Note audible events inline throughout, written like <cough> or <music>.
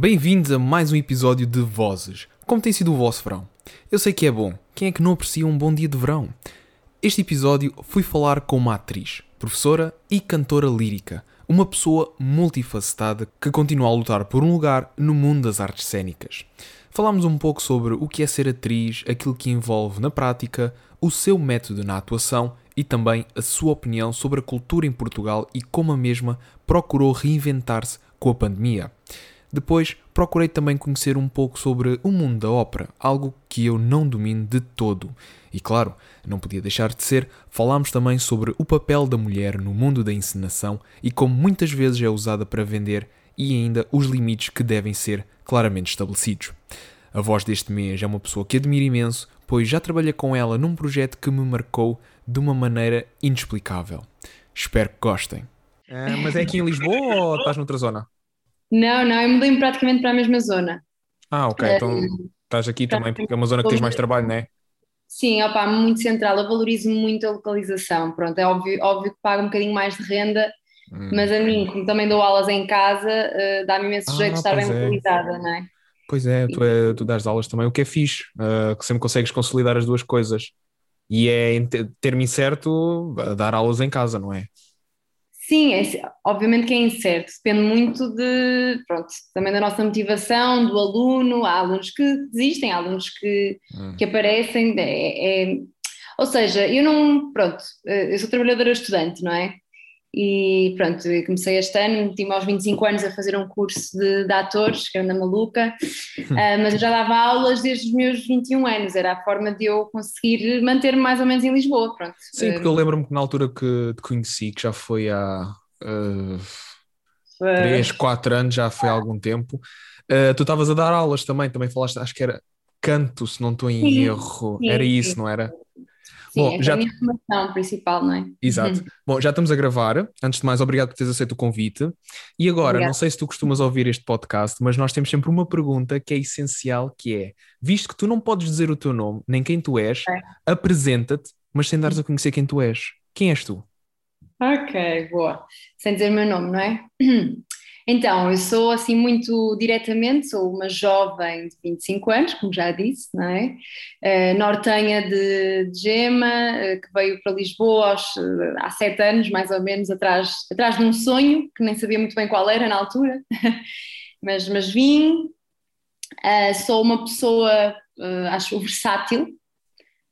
Bem-vindos a mais um episódio de Vozes. Como tem sido o vosso verão? Eu sei que é bom. Quem é que não aprecia um bom dia de verão? Este episódio fui falar com uma atriz, professora e cantora lírica, uma pessoa multifacetada que continua a lutar por um lugar no mundo das artes cênicas. Falámos um pouco sobre o que é ser atriz, aquilo que envolve na prática, o seu método na atuação e também a sua opinião sobre a cultura em Portugal e como a mesma procurou reinventar-se com a pandemia. Depois, procurei também conhecer um pouco sobre o mundo da ópera, algo que eu não domino de todo. E claro, não podia deixar de ser, falámos também sobre o papel da mulher no mundo da encenação e como muitas vezes é usada para vender e ainda os limites que devem ser claramente estabelecidos. A voz deste mês é uma pessoa que admiro imenso, pois já trabalhei com ela num projeto que me marcou de uma maneira inexplicável. Espero que gostem. Ah, mas é aqui em Lisboa ou estás noutra zona? Não, não, eu mudei-me praticamente para a mesma zona. Ah, ok. Então estás aqui também porque é uma zona que tens mais trabalho, não é? Sim, opa, muito central. Eu valorizo muito a localização. Pronto, é óbvio, óbvio que pago um bocadinho mais de renda, hum. mas a mim, como também dou aulas em casa, uh, dá-me imenso jeito de estar bem é. localizada, não é? Pois é, tu, é, tu dás aulas também, o que é fixe, uh, que sempre consegues consolidar as duas coisas. E é, em termo incerto, dar aulas em casa, não é? Sim, é, obviamente que é incerto, depende muito de, pronto, também da nossa motivação, do aluno, há alunos que desistem, há alunos que, hum. que aparecem, é, é, ou seja, eu não, pronto, eh, eu sou trabalhadora estudante, não é? E pronto, eu comecei este ano, meti-me aos 25 anos a fazer um curso de, de atores, que era na maluca, uh, <laughs> mas eu já dava aulas desde os meus 21 anos, era a forma de eu conseguir manter-me mais ou menos em Lisboa, pronto. Sim, porque eu lembro-me que na altura que te conheci, que já foi há uh, 3, 4 anos, já foi há algum tempo, uh, tu estavas a dar aulas também, também falaste, acho que era canto, se não estou em sim, erro, sim, era isso, não era? Sim, Bom, é já... a minha formação principal, não é? Exato. Uhum. <laughs> Bom, já estamos a gravar. Antes de mais, obrigado por teres aceito o convite. E agora, Obrigada. não sei se tu costumas ouvir este podcast, mas nós temos sempre uma pergunta que é essencial, que é, visto que tu não podes dizer o teu nome, nem quem tu és, é. apresenta-te, mas sem dares a conhecer quem tu és. Quem és tu? Ok, boa. Sem dizer o meu nome, não é? <clears throat> Então, eu sou assim muito diretamente, sou uma jovem de 25 anos, como já disse, não é? Uh, nortenha de, de Gema, uh, que veio para Lisboa aos, uh, há sete anos, mais ou menos, atrás, atrás de um sonho, que nem sabia muito bem qual era na altura, <laughs> mas, mas vim. sou uma pessoa, acho, versátil,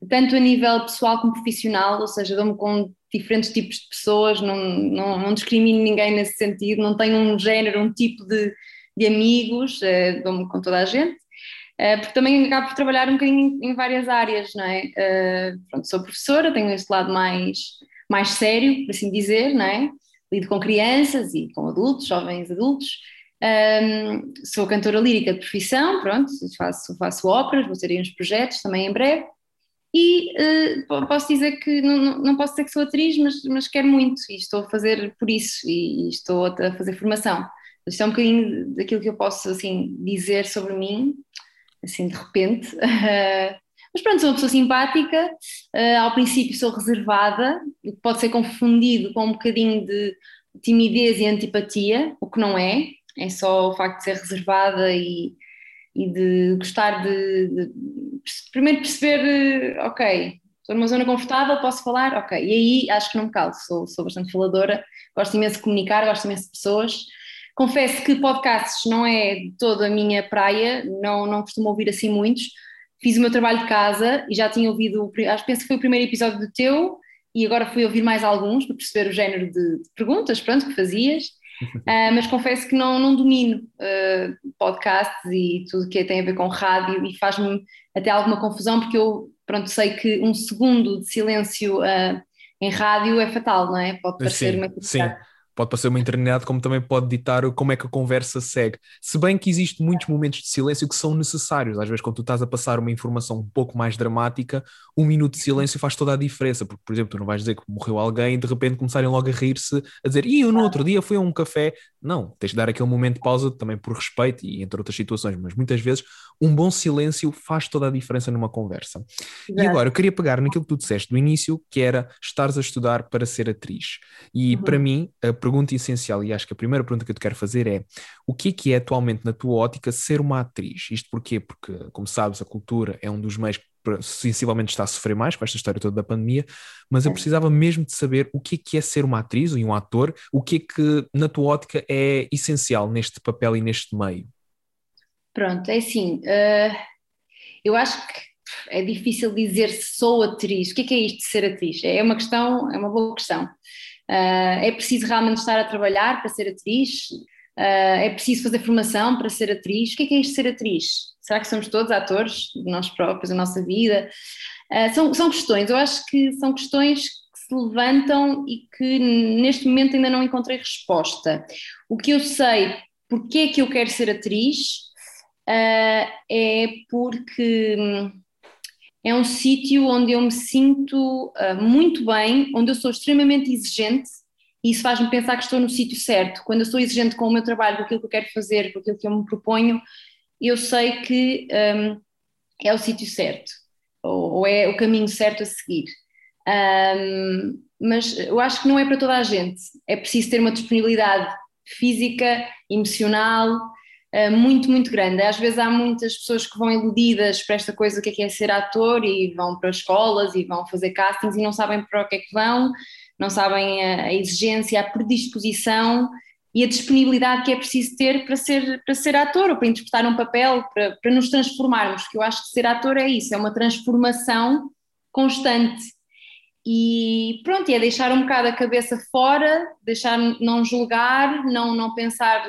tanto a nível pessoal como profissional, ou seja, dou-me com diferentes tipos de pessoas, não, não, não discrimino ninguém nesse sentido, não tenho um género, um tipo de, de amigos, uh, dou-me com toda a gente, uh, porque também acabo por trabalhar um bocadinho em, várias áreas, não é? Uh, pronto, sou professora, tenho este lado mais, mais sério, por assim dizer, não é? Lido com crianças e com adultos, jovens adultos, um, sou cantora lírica de profissão, pronto, faço, faço óperas, vou ter aí uns projetos também em breve, e uh, posso dizer que não, não posso dizer que sou atriz, mas, mas quero muito e estou a fazer por isso e, e estou a fazer formação. Isto é um bocadinho daquilo que eu posso assim dizer sobre mim, assim de repente. <laughs> mas pronto, sou uma pessoa simpática, uh, ao princípio sou reservada, o que pode ser confundido com um bocadinho de timidez e antipatia, o que não é, é só o facto de ser reservada e, e de gostar de, de primeiro perceber, ok, estou numa zona confortável, posso falar, ok, e aí acho que não me calo, sou, sou bastante faladora, gosto imenso de comunicar, gosto imenso de pessoas. Confesso que podcasts não é toda a minha praia, não, não costumo ouvir assim muitos. Fiz o meu trabalho de casa e já tinha ouvido, acho penso que foi o primeiro episódio do teu, e agora fui ouvir mais alguns para perceber o género de, de perguntas, pronto, que fazias. Uh, <laughs> mas confesso que não, não domino uh, podcasts e tudo que tem a ver com rádio e faz-me até alguma confusão porque eu pronto, sei que um segundo de silêncio uh, em rádio é fatal, não é? Pode parecer sim, uma Sim, pode parecer uma eternidade, como também pode ditar como é que a conversa segue. Se bem que existem muitos momentos de silêncio que são necessários, às vezes quando tu estás a passar uma informação um pouco mais dramática, um minuto de silêncio faz toda a diferença, porque, por exemplo, tu não vais dizer que morreu alguém e de repente começarem logo a rir-se, a dizer, e eu no outro dia fui a um café. Não, tens de dar aquele momento de pausa também por respeito e entre outras situações, mas muitas vezes um bom silêncio faz toda a diferença numa conversa. Exato. E agora, eu queria pegar naquilo que tu disseste do início, que era estares a estudar para ser atriz. E uhum. para mim, a pergunta essencial, e acho que a primeira pergunta que eu te quero fazer é: o que é que é atualmente, na tua ótica, ser uma atriz? Isto porquê? Porque, como sabes, a cultura é um dos meios que sensivelmente está a sofrer mais com esta história toda da pandemia, mas eu precisava mesmo de saber o que é que é ser uma atriz e um ator, o que é que, na tua ótica, é essencial neste papel e neste meio. Pronto, é assim, uh, eu acho que é difícil dizer se sou atriz. O que é, que é isto de ser atriz? É uma questão, é uma boa questão. Uh, é preciso realmente estar a trabalhar para ser atriz? Uh, é preciso fazer formação para ser atriz? O que é, que é isto de ser atriz? Será que somos todos atores de nós próprios, da nossa vida? Uh, são, são questões, eu acho que são questões que se levantam e que neste momento ainda não encontrei resposta. O que eu sei, porque é que eu quero ser atriz, é porque hum, é um sítio onde eu me sinto uh, muito bem, onde eu sou extremamente exigente e isso faz-me pensar que estou no sítio certo. Quando eu sou exigente com o meu trabalho, com aquilo que eu quero fazer, com aquilo que eu me proponho, eu sei que um, é o sítio certo ou, ou, é o caminho certo a seguir. Um, mas eu acho que não é para toda a gente. É preciso ter uma disponibilidade física, emocional, muito, muito grande. Às vezes há muitas pessoas que vão iludidas para esta coisa que é, que é ser ator e vão para escolas e vão fazer castings e não sabem para o que é que vão, não sabem a, exigência, a predisposição e a disponibilidade que é preciso ter para ser, para ser ator ou para interpretar um papel, para, para nos transformarmos, que eu acho que ser ator é isso, é uma transformação constante. E pronto, é deixar um bocado a cabeça fora, deixar não julgar, não, não pensar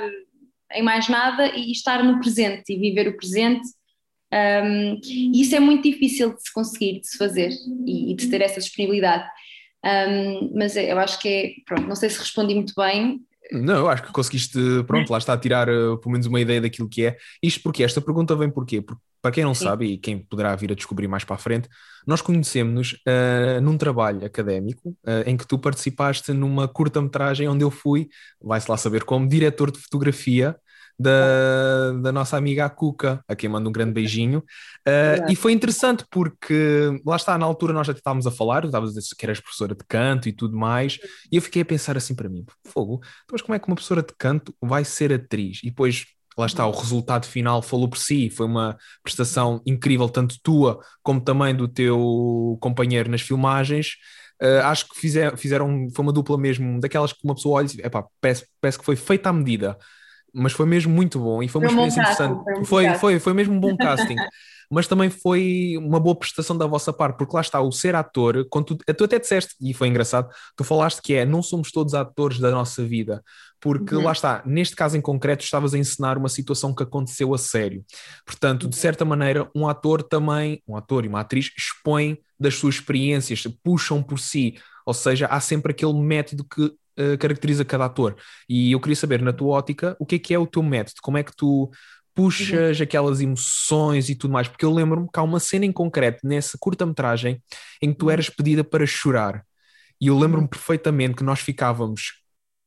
em mais nada e estar no presente e viver o presente. Um, e isso é muito difícil de se conseguir, de se fazer e, e de ter essa disponibilidade. Um, mas eu acho que é, pronto, não sei se respondi muito bem. Não, eu acho que conseguiste, pronto, lá está a tirar uh, pelo menos uma ideia daquilo que é. Isto porque esta pergunta vem porquê? Porque, para quem não Sim. sabe e quem poderá vir a descobrir mais para a frente, nós conhecemos-nos uh, num trabalho académico uh, em que tu participaste numa curta-metragem onde eu fui, vai-se lá saber como, diretor de fotografia da, da nossa amiga a Cuca, a quem manda um grande beijinho. Uh, e foi interessante porque lá está, na altura nós já estávamos a falar, estavas a dizer que eras professora de canto e tudo mais, e eu fiquei a pensar assim para mim: fogo, mas como é que uma professora de canto vai ser atriz? E depois lá está, o resultado final falou por si, foi uma prestação incrível, tanto tua como também do teu companheiro nas filmagens. Uh, acho que fizer, fizeram, foi uma dupla mesmo, daquelas que uma pessoa olha e diz, epá, parece, parece que foi feita à medida mas foi mesmo muito bom e foi uma foi experiência interessante. Foi, foi, foi, foi, mesmo um bom <laughs> casting. mas também foi uma boa prestação da vossa parte, porque lá está, o ser ator, quando tu, tu até disseste, e foi engraçado, tu falaste que é, não somos todos atores da nossa vida, porque uhum. lá está, neste caso em concreto, estavas a encenar uma situação que aconteceu a sério. Portanto, de uhum. certa maneira, um ator também, um ator e uma atriz, expõem das suas experiências, puxam por si, ou seja, há sempre aquele método que uh, caracteriza cada ator. E eu queria saber, na tua ótica, o que é que é o teu método? Como é que tu puxas uhum. aquelas emoções e tudo mais? Porque eu lembro-me que há uma cena em concreto nessa curta-metragem em que tu uhum. eras pedida para chorar. E eu lembro-me uhum. perfeitamente que nós ficávamos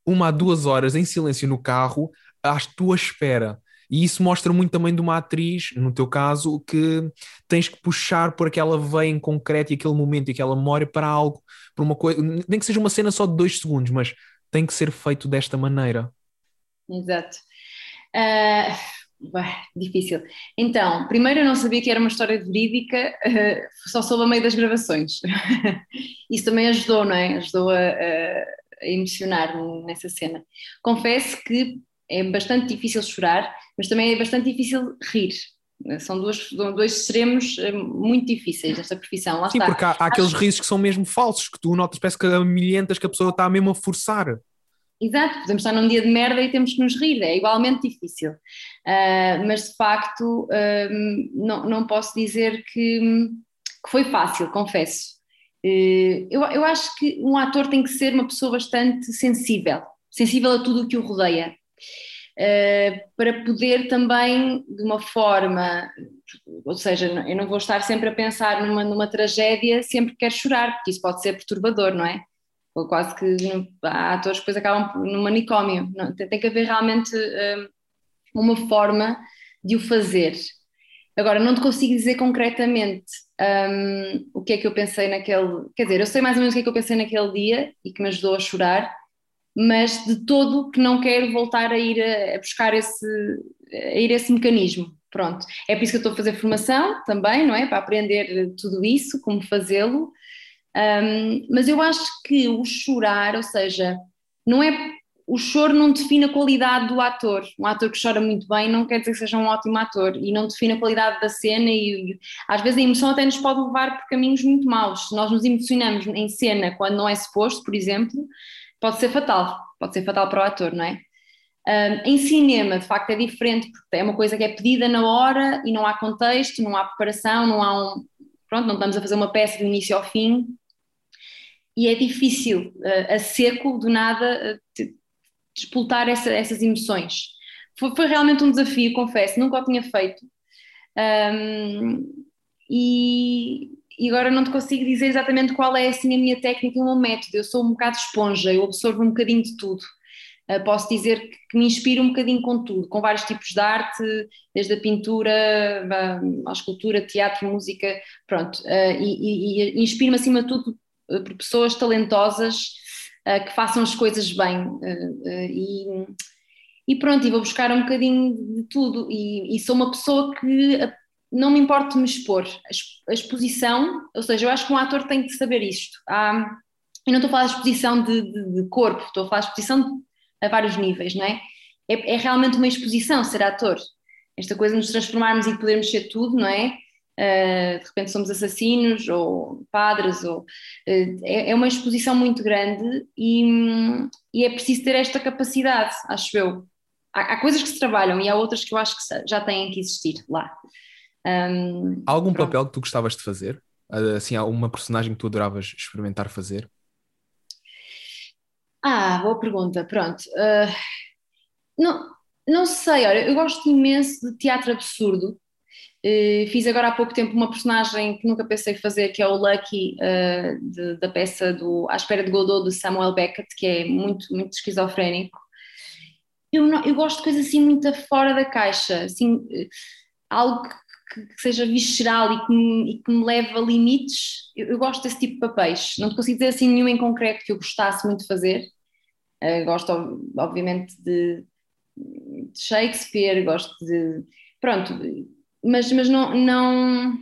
uma a duas horas em silêncio no carro à tua espera. E isso mostra muito também de uma atriz, no teu caso, que tens que puxar por aquela veia em concreto e aquele momento e aquela memória para algo, para uma coisa, nem que seja uma cena só de dois segundos, mas tem que ser feito desta maneira. Exato. Uh, difícil. Então, primeiro eu não sabia que era uma história verídica, uh, só soube a meio das gravações. <laughs> Isso também ajudou, não é? Ajudou a, a, emocionar-me nessa cena. Confesso que é bastante difícil chorar, mas também é bastante difícil rir. São dois, dois extremos eh, muito difíceis desta profissão. Lá Sim, está. porque há, há aqueles risos que são mesmo falsos, que tu notas, parece que a milhentas que a pessoa está mesmo a forçar. Exato, podemos estar num dia de merda e temos que nos rir, é igualmente difícil. Uh, mas de facto, uh, não, não posso dizer que, que foi fácil, confesso. Uh, eu, eu acho que um ator tem que ser uma pessoa bastante sensível, sensível a tudo o que o rodeia. Eh, para poder também, de uma forma, ou seja, eu não vou estar sempre a pensar numa, numa tragédia sempre que quero chorar, porque isso pode ser perturbador, não é? Ou quase que há atores que depois acabam no manicômio. Não, tem, tem, que haver realmente uh, uma forma de o fazer. Agora, não te consigo dizer concretamente um, o que é que eu pensei naquele. Quer dizer, eu sei mais ou menos o que é que eu pensei naquele dia e que me ajudou a chorar, mas de todo que não quero voltar a ir a, a buscar esse, a ir esse mecanismo. Pronto, é por isso que eu estou a fazer formação também, não é? Para aprender tudo isso, como fazê-lo. Um, mas eu acho que o chorar, ou seja, não é o choro não define a qualidade do ator. Um ator que chora muito bem não quer dizer que seja um ótimo ator e não define a qualidade da cena e às vezes a emoção até nos pode levar por caminhos muito maus. Se nós nos emocionamos em cena quando não é suposto, por exemplo, pode ser fatal, pode ser fatal para o ator, não é? Um, em cinema, de facto, é diferente, porque é uma coisa que é pedida na hora e não há contexto, não há preparação, não há um. Pronto, não estamos a fazer uma peça do início ao fim e é difícil, uh, a seco, do nada, uh, essa, essas emoções. Foi, foi, realmente um desafio, confesso, nunca o tinha feito. Um, e, e, agora não te consigo dizer exatamente qual é assim, a minha técnica e o meu método. Eu sou um bocado esponja, eu absorvo um bocadinho de tudo. Uh, posso dizer que, me inspiro um bocadinho com tudo, com vários tipos de arte, desde a pintura, a escultura, teatro, música, pronto. Uh, e, e, e inspiro-me acima de tudo por pessoas talentosas uh, que façam as coisas bem. E, e, pronto, e vou buscar um bocadinho de tudo. E, e sou uma pessoa que não me importa me expor. A exposição, ou seja, eu acho que um ator tem que saber isto. Há, eu não estou a falar de exposição de, de, de corpo, estou a falar de exposição a vários níveis, não é? é? É realmente uma exposição ser ator. Esta coisa de nos transformarmos e podermos ser tudo, não é? uh, de repente somos assassinos ou padres, ou, uh, é, é, uma exposição muito grande e, e, é preciso ter esta capacidade, acho eu. Há, há, coisas que se trabalham e há outras que eu acho que já têm que existir lá. Um, há algum pronto. papel que tu gostavas de fazer? Assim, há uma personagem que tu adoravas experimentar fazer? Ah, boa pergunta, pronto. Uh, não, não sei, olha, eu gosto imenso de teatro absurdo, Uh, fiz agora há pouco tempo uma personagem que nunca pensei fazer, que é o Lucky, uh, de, da peça do À Espera de Godot, de Samuel Beckett, que é muito, muito esquizofrénico. Eu, não, eu gosto de coisas assim muito fora da caixa, assim, algo que, que, seja visceral e que, me, e que me leve a limites. Eu, eu, gosto desse tipo de papéis. Não te consigo dizer assim nenhum em concreto que eu gostasse muito de fazer. gosto, obviamente, de, de Shakespeare, gosto de. Pronto mas, mas não, não,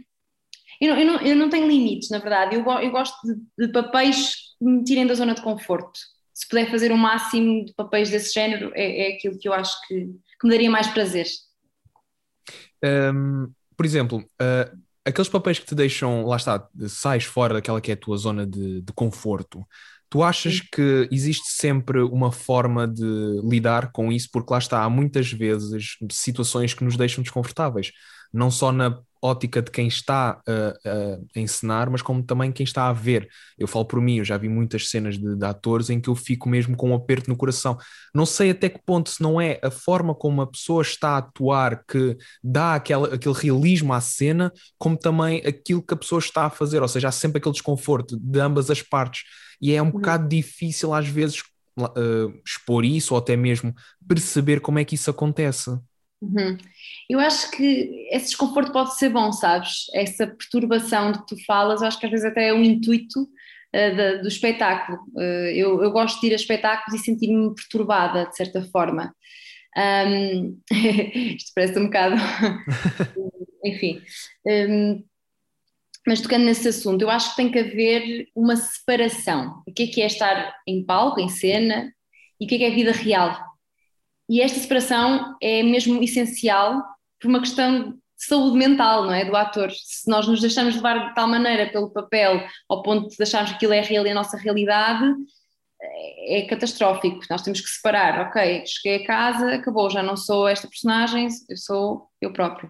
eu não, eu não, eu não tenho limites, na verdade. Eu, eu gosto de, de, papéis que me tirem da zona de conforto. Se puder fazer o máximo de papéis desse género, é, é aquilo que eu acho que, que me daria mais prazer. Um, por exemplo, uh, aqueles papéis que te deixam, lá está, sais fora daquela que é a tua zona de, de conforto. Tu achas que existe sempre uma forma de lidar com isso? Porque lá está, há muitas vezes situações que nos deixam desconfortáveis não só na ótica de quem está a, a encenar, mas como também quem está a ver. Eu falo por mim, eu já vi muitas cenas de, de, atores em que eu fico mesmo com um aperto no coração. Não sei até que ponto, se não é a forma como a pessoa está a atuar que dá aquela, aquele realismo à cena, como também aquilo que a pessoa está a fazer, ou seja, há sempre aquele desconforto de ambas as partes. E é um uhum. bocado difícil às vezes uh, expor isso ou até mesmo perceber como é que isso acontece. Uhum. Eu acho que esse desconforto pode ser bom, sabes? Essa perturbação de que tu falas, eu acho que às vezes até é um intuito uh, do espetáculo. Uh, eu, eu, gosto de ir a espetáculos e sentir-me perturbada, de certa forma. Um, <laughs> isto parece um bocado. <laughs> Enfim. Um, mas tocando nesse assunto, eu acho que tem que haver uma separação. O que é que é estar em palco, em cena, e o que é que é vida real? E esta separação é mesmo essencial por uma questão de saúde mental, não é? Do ator. Se nós nos deixamos levar de tal maneira pelo papel, ao ponto de acharmos que aquilo é real e a nossa realidade, é, é catastrófico. Nós temos que separar. Ok, cheguei a casa, acabou, já não sou esta personagem, eu sou eu próprio.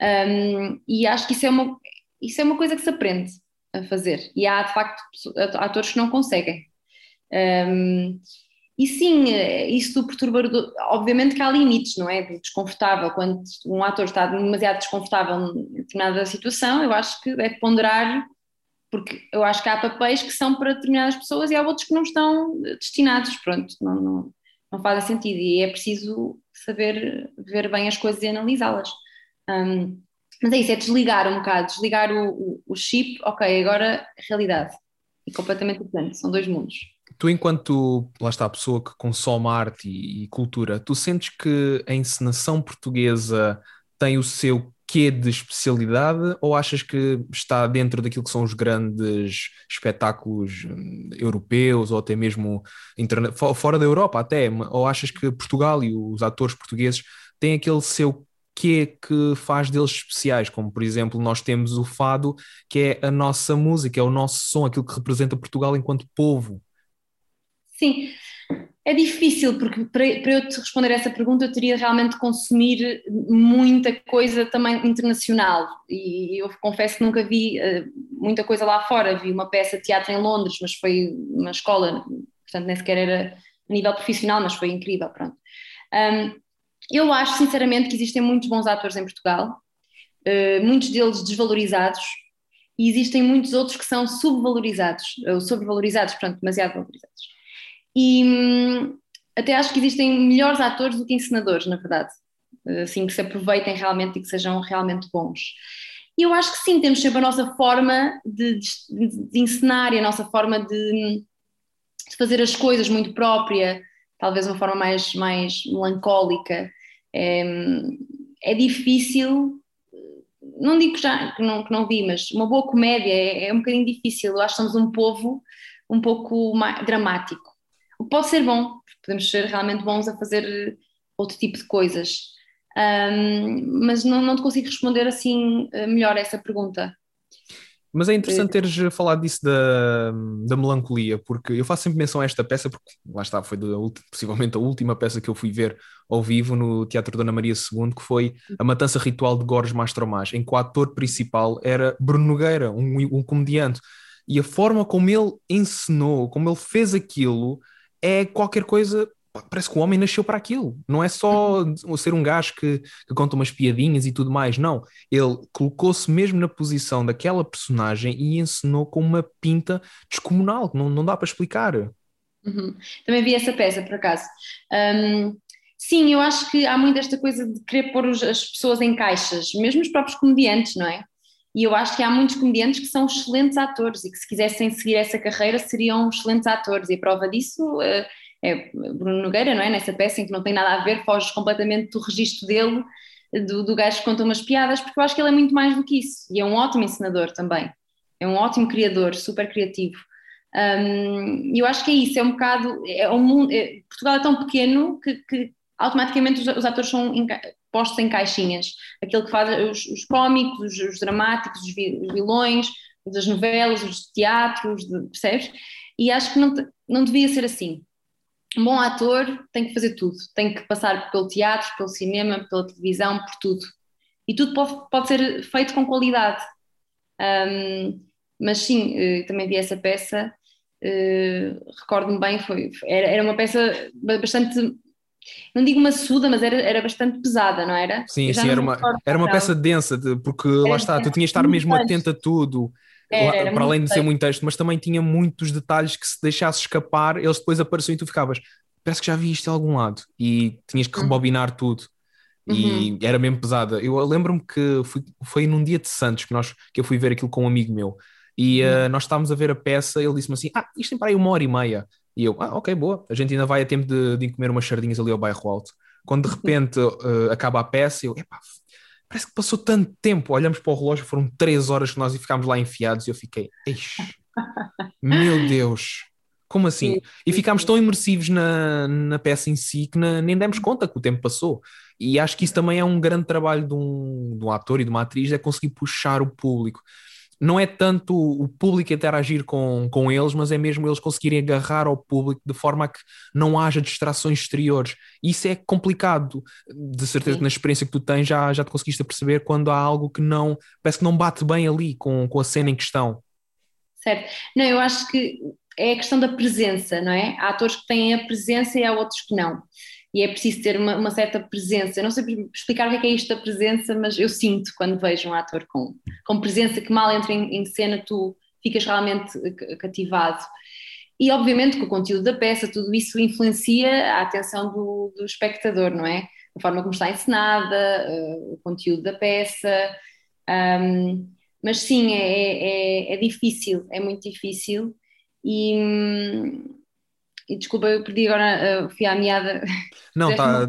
Um, e acho que isso é, uma, isso é uma coisa que se aprende a fazer. E há, de facto, atores que não conseguem. Um, e sim, eh, isso do perturbador, obviamente que há limites, não é? Desconfortável, quando um ator está demasiado desconfortável em determinada situação, eu acho que deve ponderar, porque eu acho que há papéis que são para determinadas pessoas e há outros que não estão destinados, pronto, não, não, não sentido e é preciso saber ver bem as coisas e analisá-las. Um, mas é isso, é desligar um bocado, desligar o, o, o chip, ok, agora realidade. E completamente diferente, são dois mundos. Tu, enquanto, lá está, a pessoa que consome arte e, e cultura, tu sentes que a encenação portuguesa tem o seu quê de especialidade ou achas que está dentro daquilo que são os grandes espetáculos hum, europeus ou até mesmo fora da Europa até, ou achas que Portugal e os atores portugueses têm aquele seu quê que faz deles especiais, como por exemplo nós temos o fado, que é a nossa música, é o nosso som, aquilo que representa Portugal enquanto povo. Sim, é difícil, porque para, para eu te responder essa pergunta eu teria realmente de consumir muita coisa também internacional e eu confesso que nunca vi uh, muita coisa lá fora, vi uma peça de teatro em Londres, mas foi uma escola, portanto nem sequer era a nível profissional, mas foi incrível, pronto. Um, eu acho sinceramente que existem muitos bons atores em Portugal, uh, muitos deles desvalorizados, e existem muitos outros que são subvalorizados, ou sobrevalorizados, portanto demasiado valorizados. E hum, até acho que existem melhores atores do que encenadores, na verdade. Assim, que se aproveitem realmente e que sejam realmente bons. E eu acho que sim, temos sempre a nossa forma de, de, de encenar e a nossa forma de, de, fazer as coisas muito própria, talvez uma forma mais, mais melancólica. É, é difícil, não digo que, já, que, não, que não vi, mas uma boa comédia é, é um bocadinho difícil. Eu acho que somos um povo um pouco mais dramático pode ser bom, podemos ser realmente bons a fazer outro tipo de coisas. Um, mas não, não te consigo responder assim eh, melhor essa pergunta. Mas é interessante teres falado disso da, da melancolia, porque eu faço sempre menção a esta peça, porque lá está, foi possivelmente a última peça que eu fui ver ao vivo no Teatro Dona Maria II, que foi A Matança Ritual de Gorges Mastromás, em que o ator principal era Bruno Nogueira, um, um comediante. E a forma como ele encenou, como ele fez aquilo, é qualquer coisa. Parece que o homem nasceu para aquilo. Não é só ser um gajo que, que conta umas piadinhas e tudo mais. Não. Ele colocou-se mesmo na posição daquela personagem e ensinou com uma pinta descomunal. Não, não dá para explicar. Uhum. Também vi essa peça, por acaso. Um, sim, eu acho que há muito esta coisa de querer pôr as pessoas em caixas, mesmo os próprios comediantes, não é? E eu acho que há muitos comediantes que são excelentes atores e que, se quisessem seguir essa carreira, seriam excelentes atores. E a prova disso uh, é Bruno Nogueira, não é? Nessa peça em que não tem nada a ver, foge completamente do registro dele, do, do gajo que conta umas piadas, porque eu acho que ele é muito mais do que isso. E é um ótimo ensinador também. É um ótimo criador, super criativo. Um, e eu acho que é isso, é um bocado. É um mundo, é, Portugal é tão pequeno que, que automaticamente os, os atores são postos em caixinhas. Aquilo que faz os, os cómicos, os, os, dramáticos, os vilões, das novelas, os teatros, de, percebes? E acho que não, não devia ser assim. Um bom ator tem que fazer tudo, tem que passar pelo teatro, pelo cinema, pela televisão, por tudo. E tudo pode, pode ser feito com qualidade. Um, mas sim, eh, também vi essa peça, uh, recordo-me bem, foi, era, era uma peça bastante não digo maçuda, mas era, era bastante pesada, não era? Sim, sim, era uma, era uma peça densa, porque era lá está, tu tinhas de estar mesmo texto. atento a tudo. Era, para além de ser muito texto, mas também tinha muitos detalhes que se deixasse escapar, eles depois apareciam e tu ficavas, parece que já vi isto em algum lado, e tinhas que uhum. rebobinar tudo. E uhum. era mesmo pesada. Eu lembro-me que fui, foi num dia de Santos que, nós, que eu fui ver aquilo com um amigo meu. E uh, nós estávamos a ver a peça, ele disse-me assim: Ah, isto tem para aí uma hora e meia. E eu, ah, ok, boa. A gente ainda vai a tempo de, de comer umas sardinhas ali ao bairro alto. Quando de repente uh, acaba a peça, eu, epá, parece que passou tanto tempo. Olhamos para o relógio, foram três horas que nós ficámos lá enfiados e eu fiquei, <laughs> meu Deus, como assim? E ficámos tão imersivos na, na peça em si que na, nem demos conta que o tempo passou. E acho que isso também é um grande trabalho de um, de um ator e de uma atriz, é conseguir puxar o público não é tanto o público interagir com, com eles, mas é mesmo eles conseguirem agarrar ao público de forma a que não haja distrações exteriores. Isso é complicado, de certeza que na experiência que tu tens já, já te conseguiste perceber quando há algo que não, parece que não bate bem ali com, com a cena em questão. Certo. Não, eu acho que é a questão da presença, não é? Há atores que têm a presença e há outros que não e é preciso ter uma, uma, certa presença. Eu não sei explicar o que é, que é isto da presença, mas eu sinto quando vejo um ator com, com presença que mal entra em, em cena, tu ficas realmente cativado. E obviamente que o conteúdo da peça, tudo isso influencia a atenção do, do espectador, não é? A forma como está encenada, uh, o conteúdo da peça. Um, mas sim, é, é, é, difícil, é muito difícil. E, hum, e desculpa, eu perdi agora, uh, fui à meada. Não, tá,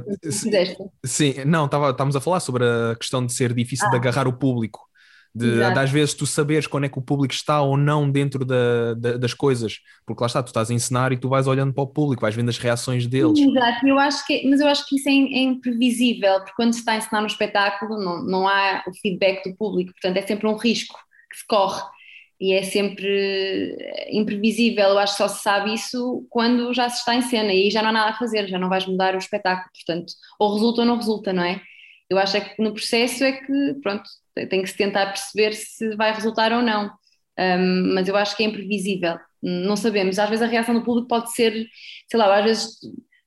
sim, não, estávamos a falar sobre a questão de ser difícil ah. de agarrar o público. De, de, às vezes tu saberes quando é que o público está ou não dentro da, da, das coisas, porque lá está, tu estás a ensinar e tu vais olhando para o público, vais vendo as reações deles. Exato, eu acho que, mas eu acho que isso é, é imprevisível, porque quando se está a ensinar um espetáculo não, não há o feedback do público, portanto é sempre um risco que se corre e é sempre imprevisível. Eu acho que só se sabe isso quando já se está em cena e já não há nada a fazer, já não vais mudar o espetáculo. Portanto, ou resulta ou não resulta, não é? Eu acho é que no processo é que, pronto, tem que se tentar perceber se vai resultar ou não. Um, mas eu acho que é imprevisível. Não sabemos. Às vezes a reação do público pode ser, sei lá, às vezes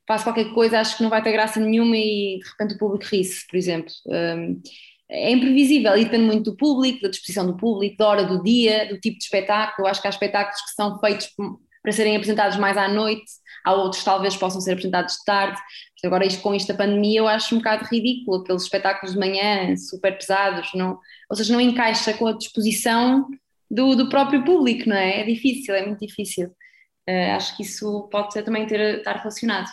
faço qualquer coisa, acho que não vai ter graça nenhuma e de repente o público ri-se, por exemplo. Um, é imprevisível e depende muito do público, da disposição do público, da hora do dia, do tipo de espetáculo. Eu acho que há espetáculos que são feitos para serem apresentados mais à noite, há outros talvez possam ser apresentados de tarde. Agora, isto, com esta pandemia, eu acho um bocado ridículo, aqueles espetáculos de manhã super pesados, não, ou seja, não encaixa com a disposição do, do próprio público, não é? É difícil, é muito difícil. Uh, acho que isso pode ser, também ter, estar relacionado.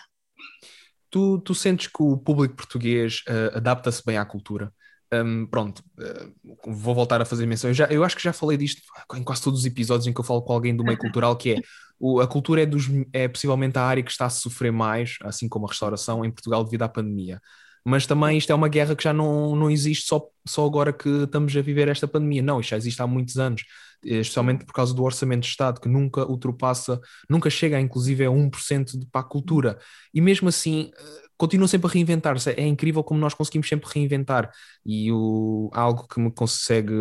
Tu, tu sentes que o público português uh, adapta-se bem à cultura? Um, pronto, uh, vou voltar a fazer menção. Eu, já, eu acho que já falei disto em quase todos os episódios em que eu falo com alguém do meio cultural, que é o, a cultura é, dos, é possivelmente a área que está a sofrer mais, assim como a restauração, em Portugal devido à pandemia. Mas também isto é uma guerra que já não, não existe só, só agora que estamos a viver esta pandemia. Não, isto já existe há muitos anos, especialmente por causa do orçamento de Estado, que nunca ultrapassa, nunca chega inclusive a 1% de, para a cultura. E mesmo assim continua sempre a reinventar-se. É incrível como nós conseguimos sempre reinventar. E o, algo que me consegue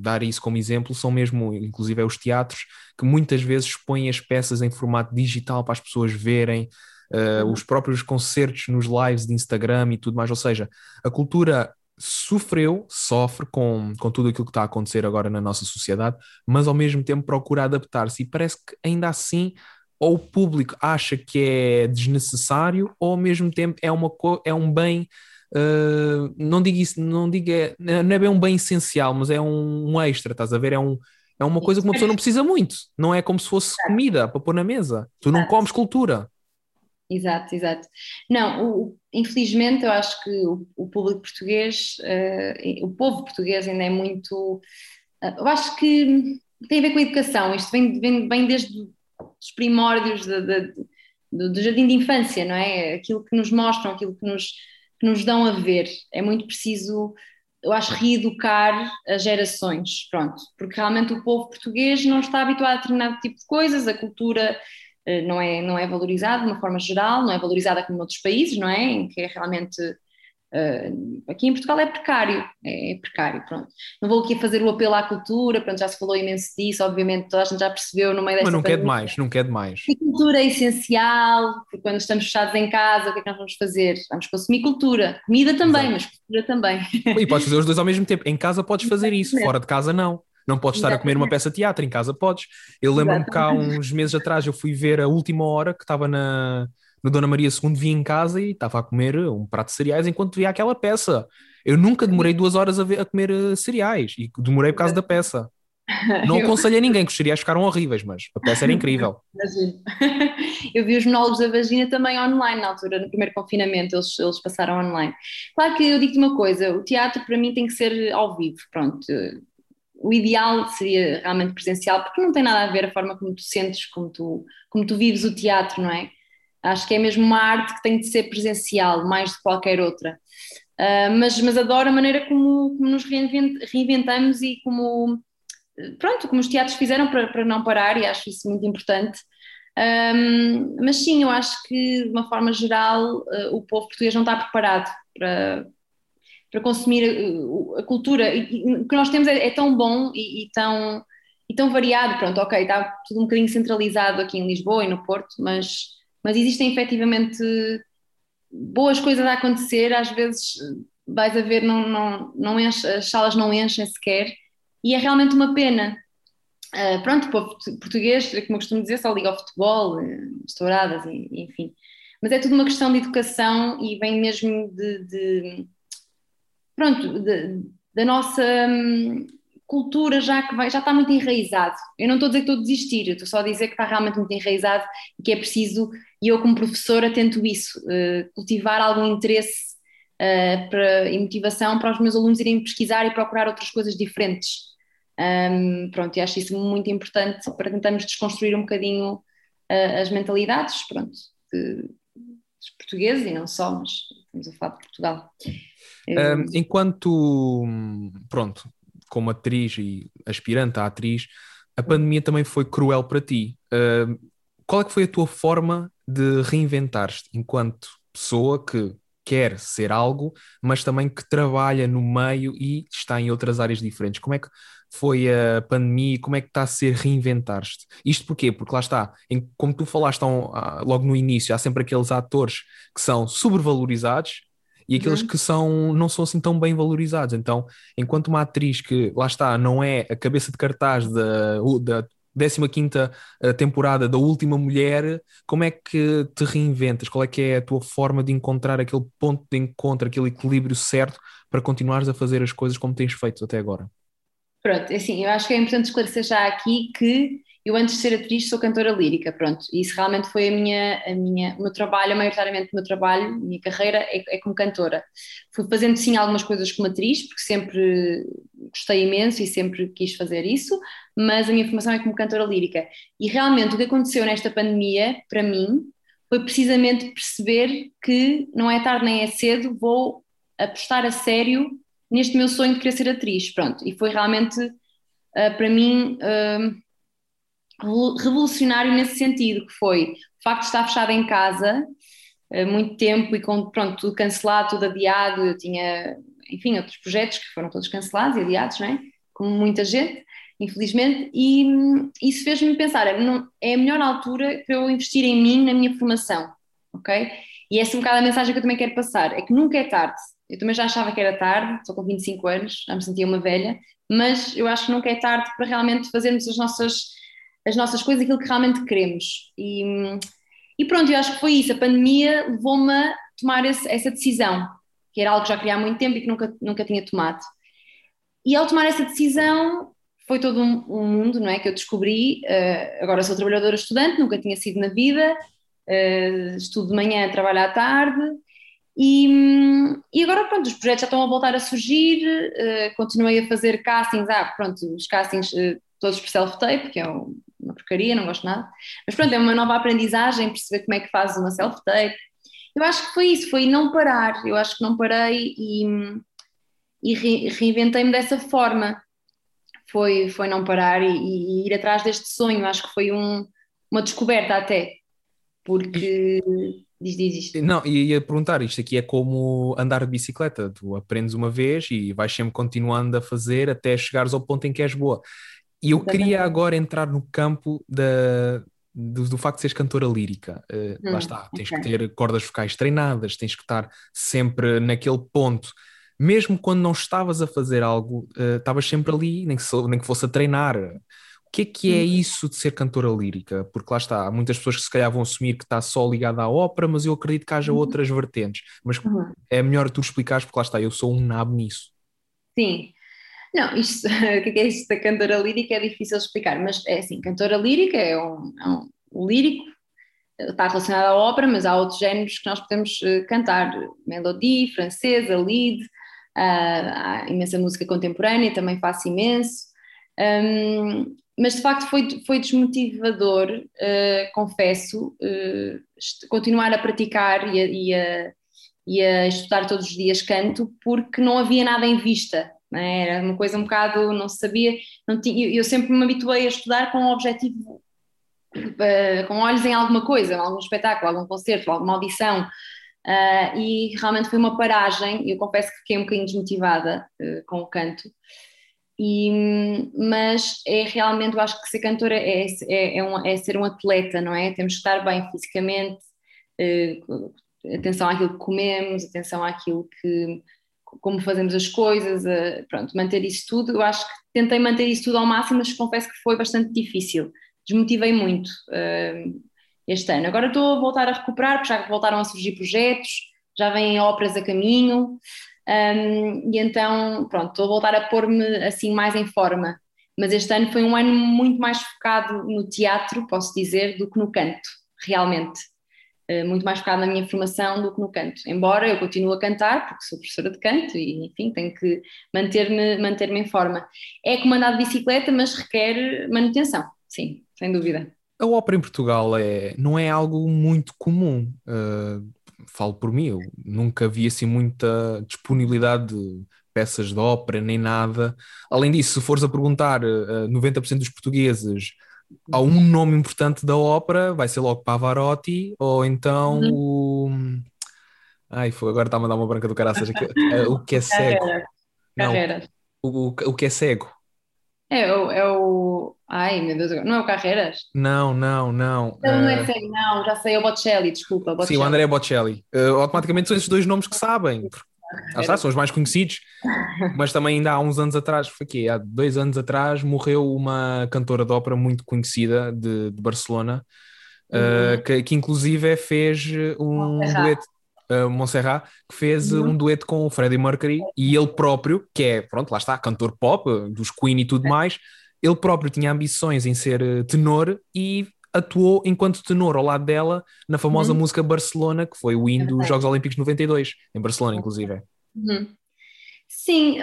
dar isso como exemplo são mesmo, inclusive, é os teatros, que muitas vezes expõem as peças em formato digital para as pessoas verem. Uh, os próprios concertos nos lives de Instagram e tudo mais, ou seja, a cultura sofreu, sofre com, com tudo aquilo que está a acontecer agora na nossa sociedade, mas ao mesmo tempo procura adaptar-se e parece que ainda assim ou o público acha que é desnecessário, ou ao mesmo tempo é, uma, é um bem. Uh, não digo isso, não digo é, não é bem um bem essencial, mas é um, um, extra, estás a ver? É, um, é uma coisa que uma pessoa não precisa muito, não é como se fosse comida para pôr na mesa. Tu não comes cultura. Exato, exato. Não, o, infelizmente eu acho que o, o público português, uh, o povo português ainda é muito. Uh, eu acho que tem a ver com a educação, isto vem, vem, vem desde os primórdios de, de, do, do, jardim de infância, não é? Aquilo que nos mostram, aquilo que nos, que nos dão a ver. É muito preciso, eu acho, reeducar as gerações, pronto, porque realmente o povo português não está habituado a determinado tipo de coisas, a cultura eh, não é, não é valorizada de uma forma geral, não é valorizada como noutros países, não é? Em que é realmente Uh, aqui em Portugal é precário, é, é, precário, pronto. Não vou aqui fazer o apelo à cultura, pronto, já se falou imenso disso, obviamente toda a gente já percebeu no meio desta Mas não quer demais, não quer demais. E cultura é essencial, porque quando estamos fechados em casa, o que é que nós vamos fazer? Vamos consumir cultura, comida também, Exato. mas cultura também. <laughs> E podes fazer os dois ao mesmo tempo, em casa podes fazer isso, fora de casa não. Não podes estar a comer uma peça de teatro, em casa podes. Eu lembro-me que há uns meses atrás eu fui ver a última hora que estava na, no Dona Maria II vi em casa e estava a comer um prato de cereais enquanto via aquela peça. Eu nunca demorei duas horas a, ver, a comer eh, cereais e demorei por causa da peça. <laughs> Não aconselho a ninguém, que os cereais ficaram horríveis, mas a peça era incrível. <laughs> <laughs> eu vi os monólogos da vagina também online na altura, no primeiro confinamento, eles, eles passaram online. Claro que eu digo-te uma coisa: o teatro para mim tem que ser ao vivo, pronto. O ideal seria realmente presencial, porque não tem nada a ver a forma como tu sentes, como tu, como tu vives o teatro, não é? Acho que é mesmo uma arte que tem de ser presencial, mais de qualquer outra. Uh, mas, mas adoro a maneira como, como nos reinventamos e como, pronto, como os teatros fizeram para, para não parar, e acho isso muito importante. Um, mas sim, eu acho que de uma forma geral uh, o povo português não está preparado para, para consumir a, a cultura. O que nós temos é, é tão bom e, e, tão, e tão variado. Pronto, ok, está tudo um bocadinho centralizado aqui em Lisboa e no Porto, mas mas existem efetivamente boas coisas a acontecer, às vezes vais a ver, não, não, não enche, as salas não enchem sequer, e é realmente uma pena. Uh, pronto, povo português, como eu costumo dizer, só liga ao futebol, estouradas, enfim. Mas é tudo uma questão de educação e vem mesmo de, de pronto, de, da nossa hum, cultura já que vai, já está muito enraizado. Eu não estou a dizer que estou a desistir, estou só a dizer que está realmente muito enraizado e que é preciso e eu como professora tento isso, uh, cultivar algum interesse uh, para, e motivação para os meus alunos irem pesquisar e procurar outras coisas diferentes. Um, pronto, e acho isso muito importante para tentarmos desconstruir um bocadinho uh, as mentalidades, pronto, de, dos portugueses e não só, mas estamos a falar de Portugal. Um, enquanto, pronto, como atriz e aspirante à atriz, a pandemia também foi cruel para ti. Uh, qual é que foi a tua forma de reinventar-te enquanto pessoa que quer ser algo, mas também que trabalha no meio e está em outras áreas diferentes? Como é que foi a pandemia? Como é que está a ser reinventar-te? Isto porquê? Porque lá está, em, como tu falaste logo no início, há sempre aqueles atores que são sobrevalorizados e aqueles uhum. que são, não são assim tão bem valorizados. Então, enquanto uma atriz que, lá está, não é a cabeça de cartaz da, da 15 eh, temporada da Última Mulher, como é que te reinventas? Qual é que é a tua forma de encontrar aquele ponto de encontro, aquele equilíbrio certo para continuares a fazer as coisas como tens feito até agora? Pronto, é assim, eu acho que é importante esclarecer já aqui que eu antes de ser atriz sou cantora lírica, pronto, e isso realmente foi a minha, a minha, o meu trabalho, maioritariamente o meu trabalho, a minha carreira é, é, como cantora. Fui fazendo sim algumas coisas como atriz, porque sempre gostei imenso e sempre quis fazer isso, mas a minha formação é como cantora lírica. E realmente o que aconteceu nesta pandemia, para mim, foi precisamente perceber que não é tarde nem é cedo, vou apostar a sério neste meu sonho de querer ser atriz, pronto, e foi realmente, uh, para mim... Revolucionário nesse sentido, que foi o facto de estar fechada em casa uh, muito tempo e com pronto, tudo cancelado, tudo adiado, eu tinha, enfim, outros projetos que foram todos cancelados e adiados, não é? Como muita gente, infelizmente, e hum, isso fez-me pensar, é, é a melhor altura para eu investir em mim, na minha formação, ok? E essa é um bocado a mensagem que eu também quero passar, é que nunca é tarde. Eu também já achava que era tarde, só com 25 anos, já me sentia uma velha, mas eu acho que nunca é tarde para realmente fazermos as nossas as nossas coisas, aquilo que realmente queremos. E, e pronto, eu acho que foi isso. A pandemia levou-me a tomar esse, essa decisão, que era algo que já queria há muito tempo e que nunca, nunca tinha tomado. E ao tomar essa decisão, foi todo um, um mundo não é, que eu descobri. Uh, agora sou trabalhadora estudante, nunca tinha sido na vida, uh, estudo de manhã, trabalho à tarde. E, e, agora, pronto, os projetos já estão a voltar a surgir. Uh, continuei a fazer castings. Ah, pronto, os castings todos por self-tape, que é uma porcaria, não gosto nada. Mas pronto, é uma nova aprendizagem, perceber como é que fazes uma self-tape. Eu acho que foi isso, foi não parar. Eu acho que não parei e, e reinventei-me dessa forma. Foi, foi não parar e, e, ir atrás deste sonho. Acho que foi um, uma descoberta até. Porque. Diz, diz isto. Não, ia perguntar, isto aqui é como andar de bicicleta, tu aprendes uma vez e vais sempre continuando a fazer até chegares ao ponto em que és boa. E eu queria agora entrar no campo da, do, do, facto de seres cantora lírica. Uh, hum, lá está, tens okay. que ter cordas vocais treinadas, tens que estar sempre naquele ponto. Mesmo quando não estavas a fazer algo, uh, estavas sempre ali, nem que, nem que fosse a treinar. O que é que é uhum. isso de ser cantora lírica? Porque lá está, há muitas pessoas que se calhar vão assumir que está só ligada à ópera, mas eu acredito que haja uhum. outras vertentes. Mas uhum. é melhor tu explicares, porque lá está, eu sou um nabo nisso. Sim, não, isto, <laughs> o que é isto da cantora lírica? É difícil explicar, mas é assim, cantora lírica é um, é um lírico, está relacionado à ópera, mas há outros géneros que nós podemos eh, cantar, melodie, francesa, lead, uh, há imensa música contemporânea, também faço imenso, um, mas de facto foi, foi desmotivador, uh, confesso, uh, continuar a praticar e a, e, a, e a estudar todos os dias canto, porque não havia nada em vista, né? Era uma coisa um bocado, não se sabia, não tinha, eu sempre me habituei a estudar com o objetivo, uh, com olhos em alguma coisa, algum espetáculo, algum concerto, alguma audição, uh, e realmente foi uma paragem, eu confesso que fiquei um bocadinho desmotivada uh, com o canto, e, mas é realmente, eu acho que ser cantora é, é, é, um, é ser um atleta, não é? Temos que estar bem fisicamente, atenção àquilo que comemos, atenção àquilo que como fazemos as coisas, pronto, manter isso tudo. Eu acho que tentei manter isso tudo ao máximo, mas confesso que foi bastante difícil. Desmotivei muito uh, este ano. Agora estou a voltar a recuperar, porque já voltaram a surgir projetos, já vêm óperas a caminho, um, e então, pronto, estou a voltar a pôr-me assim mais em forma. Mas este ano foi um ano muito mais focado no teatro, posso dizer, do que no canto, realmente. Uh, muito mais focado na minha formação do que no canto. Embora eu continue a cantar, porque sou professora de canto e, enfim, tenho que manter-me manter em forma. É como andar de bicicleta, mas requer manutenção, sim, sem dúvida. A ópera em Portugal é, não é algo muito comum. Uh, falo por mim, eu nunca vi assim muita disponibilidade de peças de ópera nem nada. Além disso, se fores a perguntar uh, 90% dos portugueses há um nome importante da ópera, vai ser logo Pavarotti, ou então uhum. o. Ai, foi, agora está a mandar uma branca do caraças. o que é <laughs> cego. Não, o, o, o que é cego. É o, é o. Ai, meu Deus, não é o Carreiras? Não, não, não. Não, não é uh... cego, não, já sei, é o Bocelli, desculpa. Bocelli. Sim, o André Bocelli. Uh, automaticamente são esses dois nomes que sabem. Ah, está, são os mais conhecidos, mas também ainda há uns anos atrás, foi aqui, há dois anos atrás, morreu uma cantora de ópera muito conhecida de, de Barcelona, ah, uhum. uh, que, que, inclusive fez um dueto, uh, Montserrat, que fez uhum. um dueto com o Freddie Mercury e ele próprio, que é, pronto, lá está, cantor pop, dos Queen e tudo é. mais, ele próprio tinha ambições em ser tenor e atuou enquanto tenor ao lado dela na famosa uhum. música Barcelona, que foi o hino dos Jogos Olímpicos de 92, em Barcelona, inclusive. Uhum. Sim,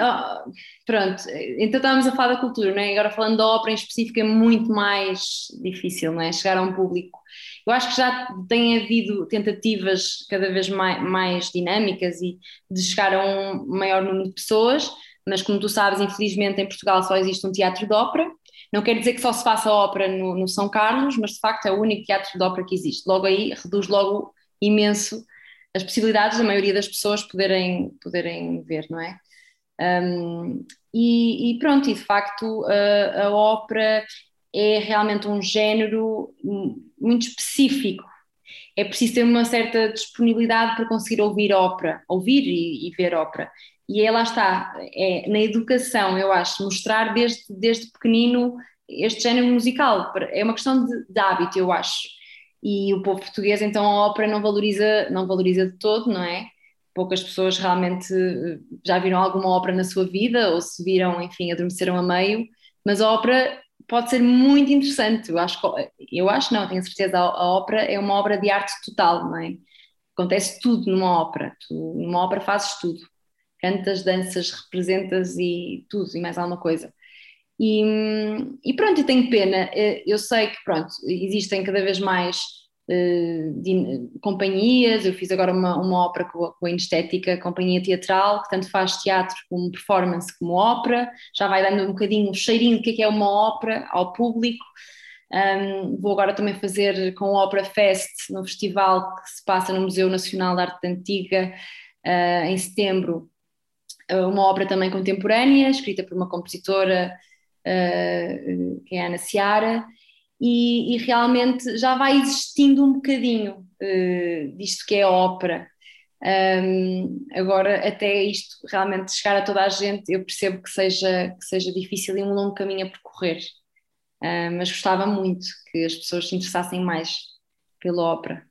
pronto. Então estávamos a falar da cultura, não é? Agora falando da ópera em específico é muito mais difícil, não é? Chegar a um público. Eu acho que já tem havido tentativas cada vez mais, mais dinâmicas e de chegar a um maior número de pessoas, mas como tu sabes, infelizmente em Portugal só existe um teatro de ópera não quer dizer que só se faça ópera no, no, São Carlos, mas de facto é o único teatro de ópera que existe. Logo aí reduz logo imenso as possibilidades da maioria das pessoas poderem, poderem ver, não é? Um, e, e, pronto, e de facto a, a ópera é realmente um género muito específico. É preciso ter uma certa disponibilidade para conseguir ouvir ópera, ouvir e, e ver ópera. E é, lá está, é na educação, eu acho, mostrar desde, desde pequenino este género musical. É uma questão de, de hábito, eu acho. E o povo português, então, a ópera não valoriza, não valoriza de todo, não é? Poucas pessoas realmente eh, já viram alguma ópera na sua vida, ou se viram, enfim, adormeceram a meio, mas a ópera pode ser muito interessante. Eu acho, eu acho não, tenho certeza, a, a ópera é uma obra de arte total, não é? Acontece tudo numa ópera, tu, numa ópera fazes tudo cantas, danças, representas e tudo, e mais alguma coisa. E, e pronto, e tenho pena, eu sei que pronto, existem cada vez mais de, companhias, eu fiz agora uma, uma ópera com a, com a Inestética, companhia teatral, que tanto faz teatro como performance como ópera, já vai dando um bocadinho um cheirinho do que é, é uma ópera ao público. Um, vou agora também fazer com o Opera Fest, no festival que se passa no Museu Nacional de Arte Antiga, uh, em setembro, uma obra também contemporânea, escrita por uma compositora uh, que é a Ana Seara, e, e, realmente já vai existindo um bocadinho uh, disto que é a ópera. Um, agora, até isto realmente chegar a toda a gente, eu percebo que seja, que seja difícil e um longo caminho a percorrer, uh, mas gostava muito que as pessoas se interessassem mais pela ópera.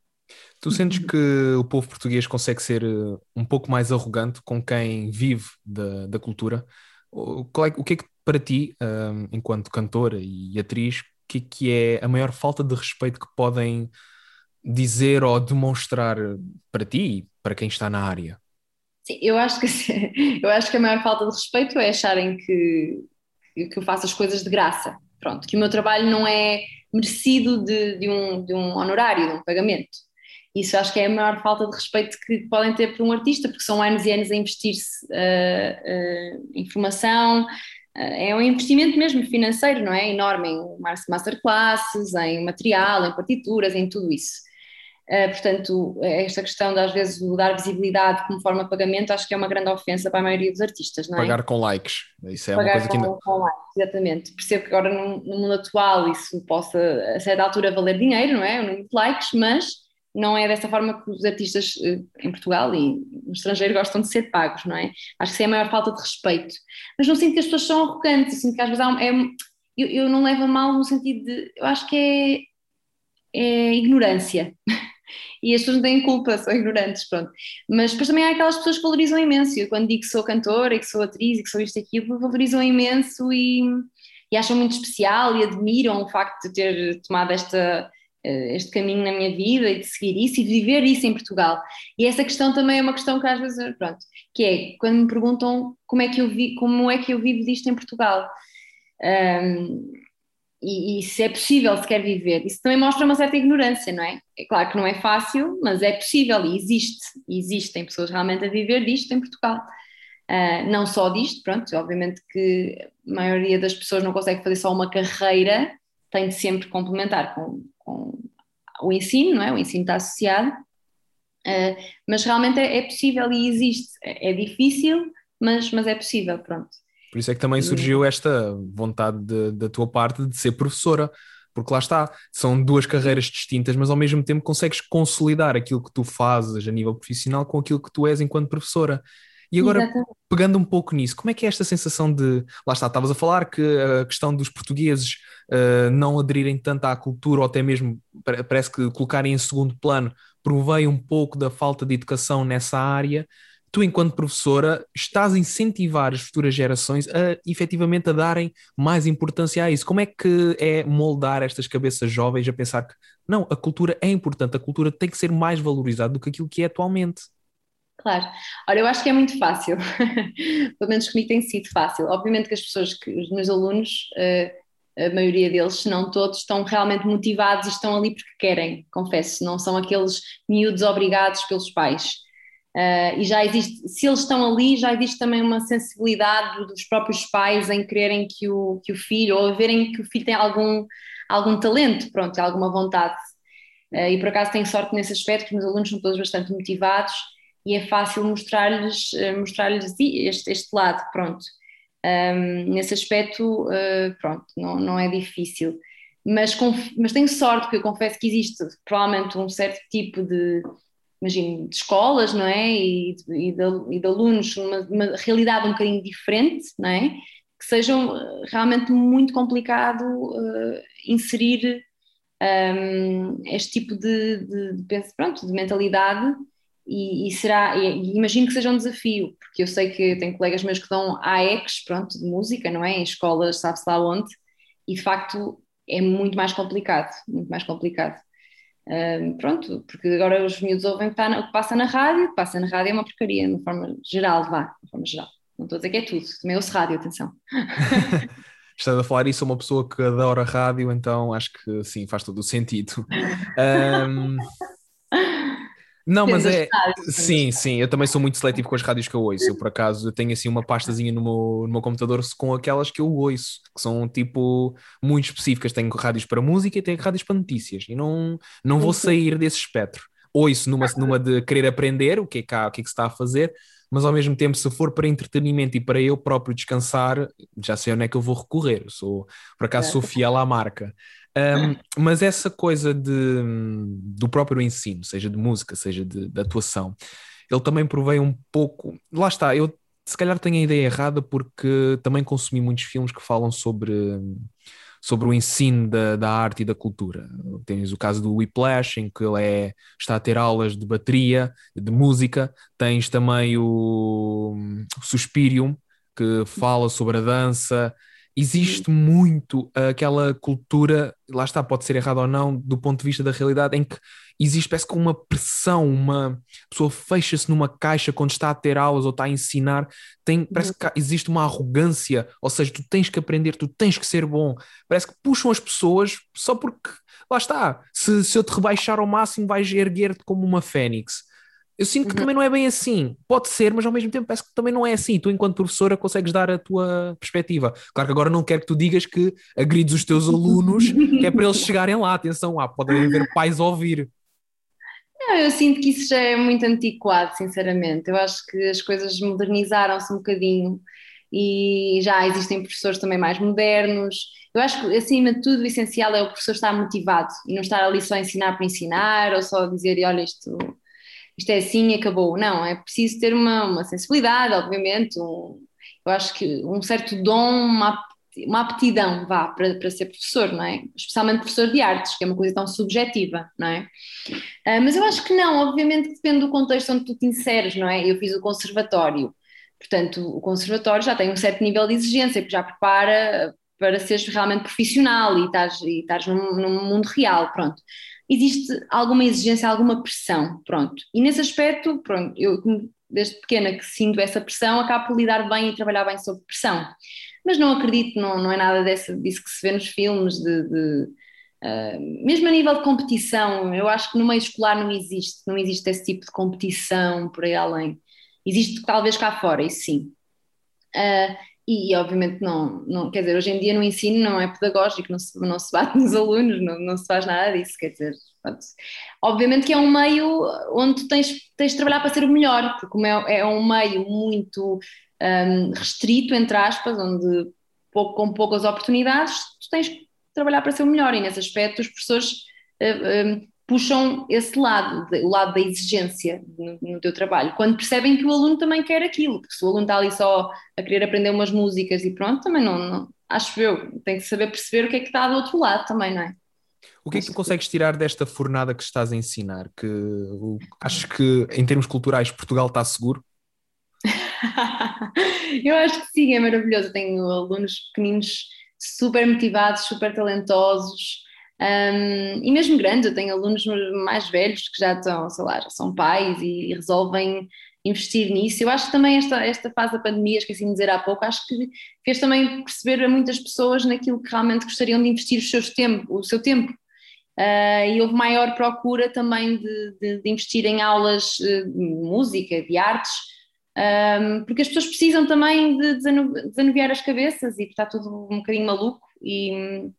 Tu sentes que o povo português consegue ser eh, um pouco mais arrogante com quem vive da, da cultura? O, é, o que é que para ti, um, enquanto cantora e atriz, que, que é a maior falta de respeito que podem dizer ou demonstrar para ti e para quem está na área? Sim, eu acho que <laughs> eu acho que a maior falta de respeito é acharem que, que eu faço as coisas de graça. Pronto, que o meu trabalho não é merecido de, de, um, de um honorário, de um pagamento. Isso acho que é a maior falta de respeito que podem ter por um artista, porque são anos e anos a investir-se uh, uh, em formação, é um investimento mesmo financeiro, não é? Enorme em masterclasses, em material, em partituras, em tudo isso. portanto, esta questão de às vezes dar visibilidade como forma de pagamento, acho que é uma grande ofensa para a maioria dos artistas, não é? Pagar com likes, isso é Pagar uma coisa com, que ainda... com likes, exatamente. Percebo que agora no, no, mundo atual isso possa a certa altura valer dinheiro, não é? O número de likes, mas não é dessa forma que os artistas eh, em Portugal e no estrangeiro gostam de ser pagos, não é? Acho que isso é a maior falta de respeito. Mas não sinto que as pessoas são arrogantes, sinto que às vezes há, é, eu, eu, não levo a mal no sentido de. Eu acho que é, é ignorância. <laughs> e as pessoas não têm culpa, são ignorantes, pronto. Mas depois também há aquelas pessoas que valorizam imenso. Eu, quando digo que sou cantora e que sou atriz e que sou isto e aquilo, valorizam imenso e, e acham muito especial e admiram o facto de ter tomado esta este caminho na minha vida e de seguir isso e viver isso em Portugal. E essa questão também é uma questão que às vezes, pronto, que é quando me perguntam como é que eu, vi, como é que eu vivo disto em Portugal. Um, e, e, se é possível sequer viver. Isso também mostra uma certa ignorância, não é? É claro que não é fácil, mas é possível e existe. E existem pessoas realmente a viver disto em Portugal. Uh, não só disto, pronto, obviamente que a maioria das pessoas não consegue fazer só uma carreira, tem de sempre complementar com, com o ensino, não é? O ensino está associado, uh, mas realmente é, é, possível e existe. É, é difícil, mas, mas é possível, pronto. Por isso é que também surgiu esta vontade de, da tua parte de ser professora, porque lá está, são duas carreiras distintas, mas ao mesmo tempo consegues consolidar aquilo que tu fazes a nível profissional com aquilo que tu és enquanto professora. E agora, Exatamente. pegando um pouco nisso, como é que é esta sensação de. Lá está, estavas a falar que a questão dos portugueses uh, não aderirem tanto à cultura, ou até mesmo parece que colocarem em segundo plano, provém um pouco da falta de educação nessa área tu, enquanto professora, estás a incentivar as futuras gerações a efetivamente a darem mais importância a isso. Como é que é moldar estas cabeças jovens a pensar que não, a cultura é importante, a cultura tem que ser mais valorizada do que aquilo que é atualmente? Claro. Olha, eu acho que é muito fácil, <laughs> pelo menos comigo tem sido fácil. Obviamente que as pessoas, que os meus alunos, eh, a maioria deles, se não todos, estão realmente motivados e estão ali porque querem, confesso, não são aqueles miúdos obrigados pelos pais. Uh, e já existe, se eles estão ali, já existe também uma sensibilidade dos próprios pais em quererem que o, que o filho, ou verem que o filho tem algum, algum talento, pronto, alguma vontade. Uh, e por acaso tenho sorte nesse aspecto, que os meus alunos são todos bastante motivados e é fácil mostrar-lhes uh, mostrar este, este lado, pronto. Um, nesse aspecto, pronto, não, não é difícil. Mas, mas tenho sorte, porque eu confesso que existe provavelmente um certo tipo de imagino, de escolas, não é? E, e, de, e de alunos, uma, uma, realidade um bocadinho diferente, não é? Que sejam eh, realmente muito complicado uh, inserir um, este tipo de, de, de, pronto, de mentalidade e, e será, e, imagino que seja um desafio, porque eu sei que tenho colegas meus que dão AECs, pronto, de música, não é? Em escolas, sabe-se lá onde, e de facto é muito mais complicado, muito mais complicado. Um, pronto, porque agora os miúdos ouvem o que, tá passa na rádio, o que passa na rádio é uma porcaria, de forma geral, vá, de forma geral. Não estou a dizer que é tudo, também ouço rádio, atenção. <laughs> Estás a falar isso uma pessoa que adora rádio, então acho que sim, faz todo o sentido. Um, Não, mas é. Sim, sim, eu também sou muito seletivo com as rádios que eu ouço. Eu, por acaso, eu tenho assim uma pastazinha no meu, no meu computador com aquelas que eu ouço, que são tipo muito específicas. Tenho rádios para música e tenho rádios para notícias. E não, não vou sair desse espectro. Ouço numa, numa de querer aprender o que é o que, é que se está a fazer, mas ao mesmo tempo, se for para entretenimento e para eu próprio descansar, já sei onde é que eu vou recorrer. Eu sou, por acaso, sou fiel à marca. Um, mas essa coisa de, do próprio ensino, seja de música, seja de, de atuação, ele também provém um pouco. Lá está, eu se calhar tenho a ideia errada porque também consumi muitos filmes que falam sobre, sobre o ensino da, da arte e da cultura. Tens o caso do Whiplash, em que ele é, está a ter aulas de bateria, de música. Tens também o, o Suspirium, que fala sobre a dança existe muito aquela cultura, lá está, pode ser errado ou não, do ponto de vista da realidade, em que existe, parece que uma pressão, uma pessoa fecha-se numa caixa quando está a ter aulas ou está a ensinar, tem, parece que existe uma arrogância, ou seja, tu tens que aprender, tu tens que ser bom, parece que puxam as pessoas só porque, lá está, se, se eu te rebaixar ao máximo vais erguer-te como uma fênix. Eu sinto que uhum. também não é bem assim. Pode ser, mas ao mesmo tempo parece que também não é assim. Tu, enquanto professora, consegues dar a tua perspectiva. Claro que agora não quero que tu digas que agrides os teus alunos, que é para eles chegarem lá. Atenção, ah, podem haver pais a ouvir. Não, eu sinto que isso já é muito antiquado, sinceramente. Eu acho que as coisas modernizaram-se um bocadinho e já existem professores também mais modernos. Eu acho que, acima de tudo, o essencial é o professor estar motivado e não estar ali só a ensinar para ensinar ou só dizer, olha, isto isto é assim e acabou. Não, é preciso ter uma, uma sensibilidade, obviamente, um, eu acho que um certo dom, uma, uma aptidão, vá, para, para ser professor, não é? Especialmente professor de artes, que é uma coisa tão subjetiva, não é? Uh, mas eu acho que não, obviamente depende do contexto onde tu te inseres, não é? Eu fiz o conservatório, portanto, o conservatório já tem um certo nível de exigência, que já prepara para seres realmente profissional e estás, e estás num, num mundo real, pronto. Existe alguma exigência, alguma pressão, pronto. E nesse aspecto, pronto, eu desde pequena que sinto essa pressão, acabo por lidar bem e trabalhar bem sob pressão. Mas não acredito, não, não é nada desse, disso que se vê nos filmes, de, de uh, mesmo a nível de competição, eu acho que no meio escolar não existe, não existe esse tipo de competição por aí além. Existe talvez cá fora, isso sim. Uh, e, obviamente não, não, quer dizer, hoje em dia no ensino não é pedagógico, não se, não se bate <laughs> nos alunos, não, não se faz nada disso, quer dizer, obviamente que é um meio onde tens, tens de trabalhar para ser o melhor, porque como é, é um meio muito um, restrito, entre aspas, onde pouco, com poucas oportunidades, tu tens que trabalhar para ser o melhor. E nesse aspecto os professores uh, puxam esse lado, o lado da exigência no, no, teu trabalho, quando percebem que o aluno também quer aquilo, porque se o aluno está ali só a querer aprender umas músicas e pronto, também não, não acho eu, tem que saber perceber o que é que está do outro lado também, não é? O que é que tu consegues tirar desta fornada que estás a ensinar? Que acho que em termos culturais Portugal está seguro? <laughs> eu acho que sim, é maravilhoso. Eu tenho alunos pequeninos super motivados, super talentosos, um, e mesmo grandes, eu tenho alunos mais velhos que já estão, sei lá, já são pais e, resolvem investir nisso. Eu acho que também esta, esta fase da pandemia, esqueci de dizer há pouco, acho que fez também perceber a muitas pessoas naquilo que realmente gostariam de investir o seu tempo. O seu tempo. Uh, e houve maior procura também de, de, de investir em aulas de música, de artes, um, porque as pessoas precisam também de desanuviar as cabeças e está tudo um bocadinho maluco e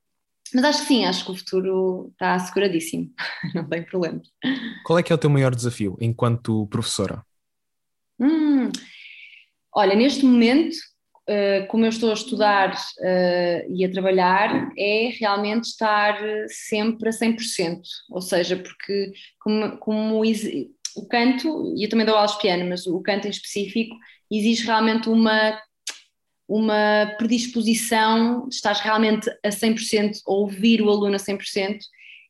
mas acho que sim, acho que o futuro está asseguradíssimo, <laughs> não tem problema. Qual é que é o teu maior desafio enquanto professora? Hum, olha, neste momento, uh, como eu estou a estudar uh, e a trabalhar, é realmente estar sempre a 100%, ou seja, porque como, como o canto, e eu também dou aulas de piano, mas o canto em específico exige realmente uma uma predisposição, estás realmente a 100%, a ouvir o aluno a 100%,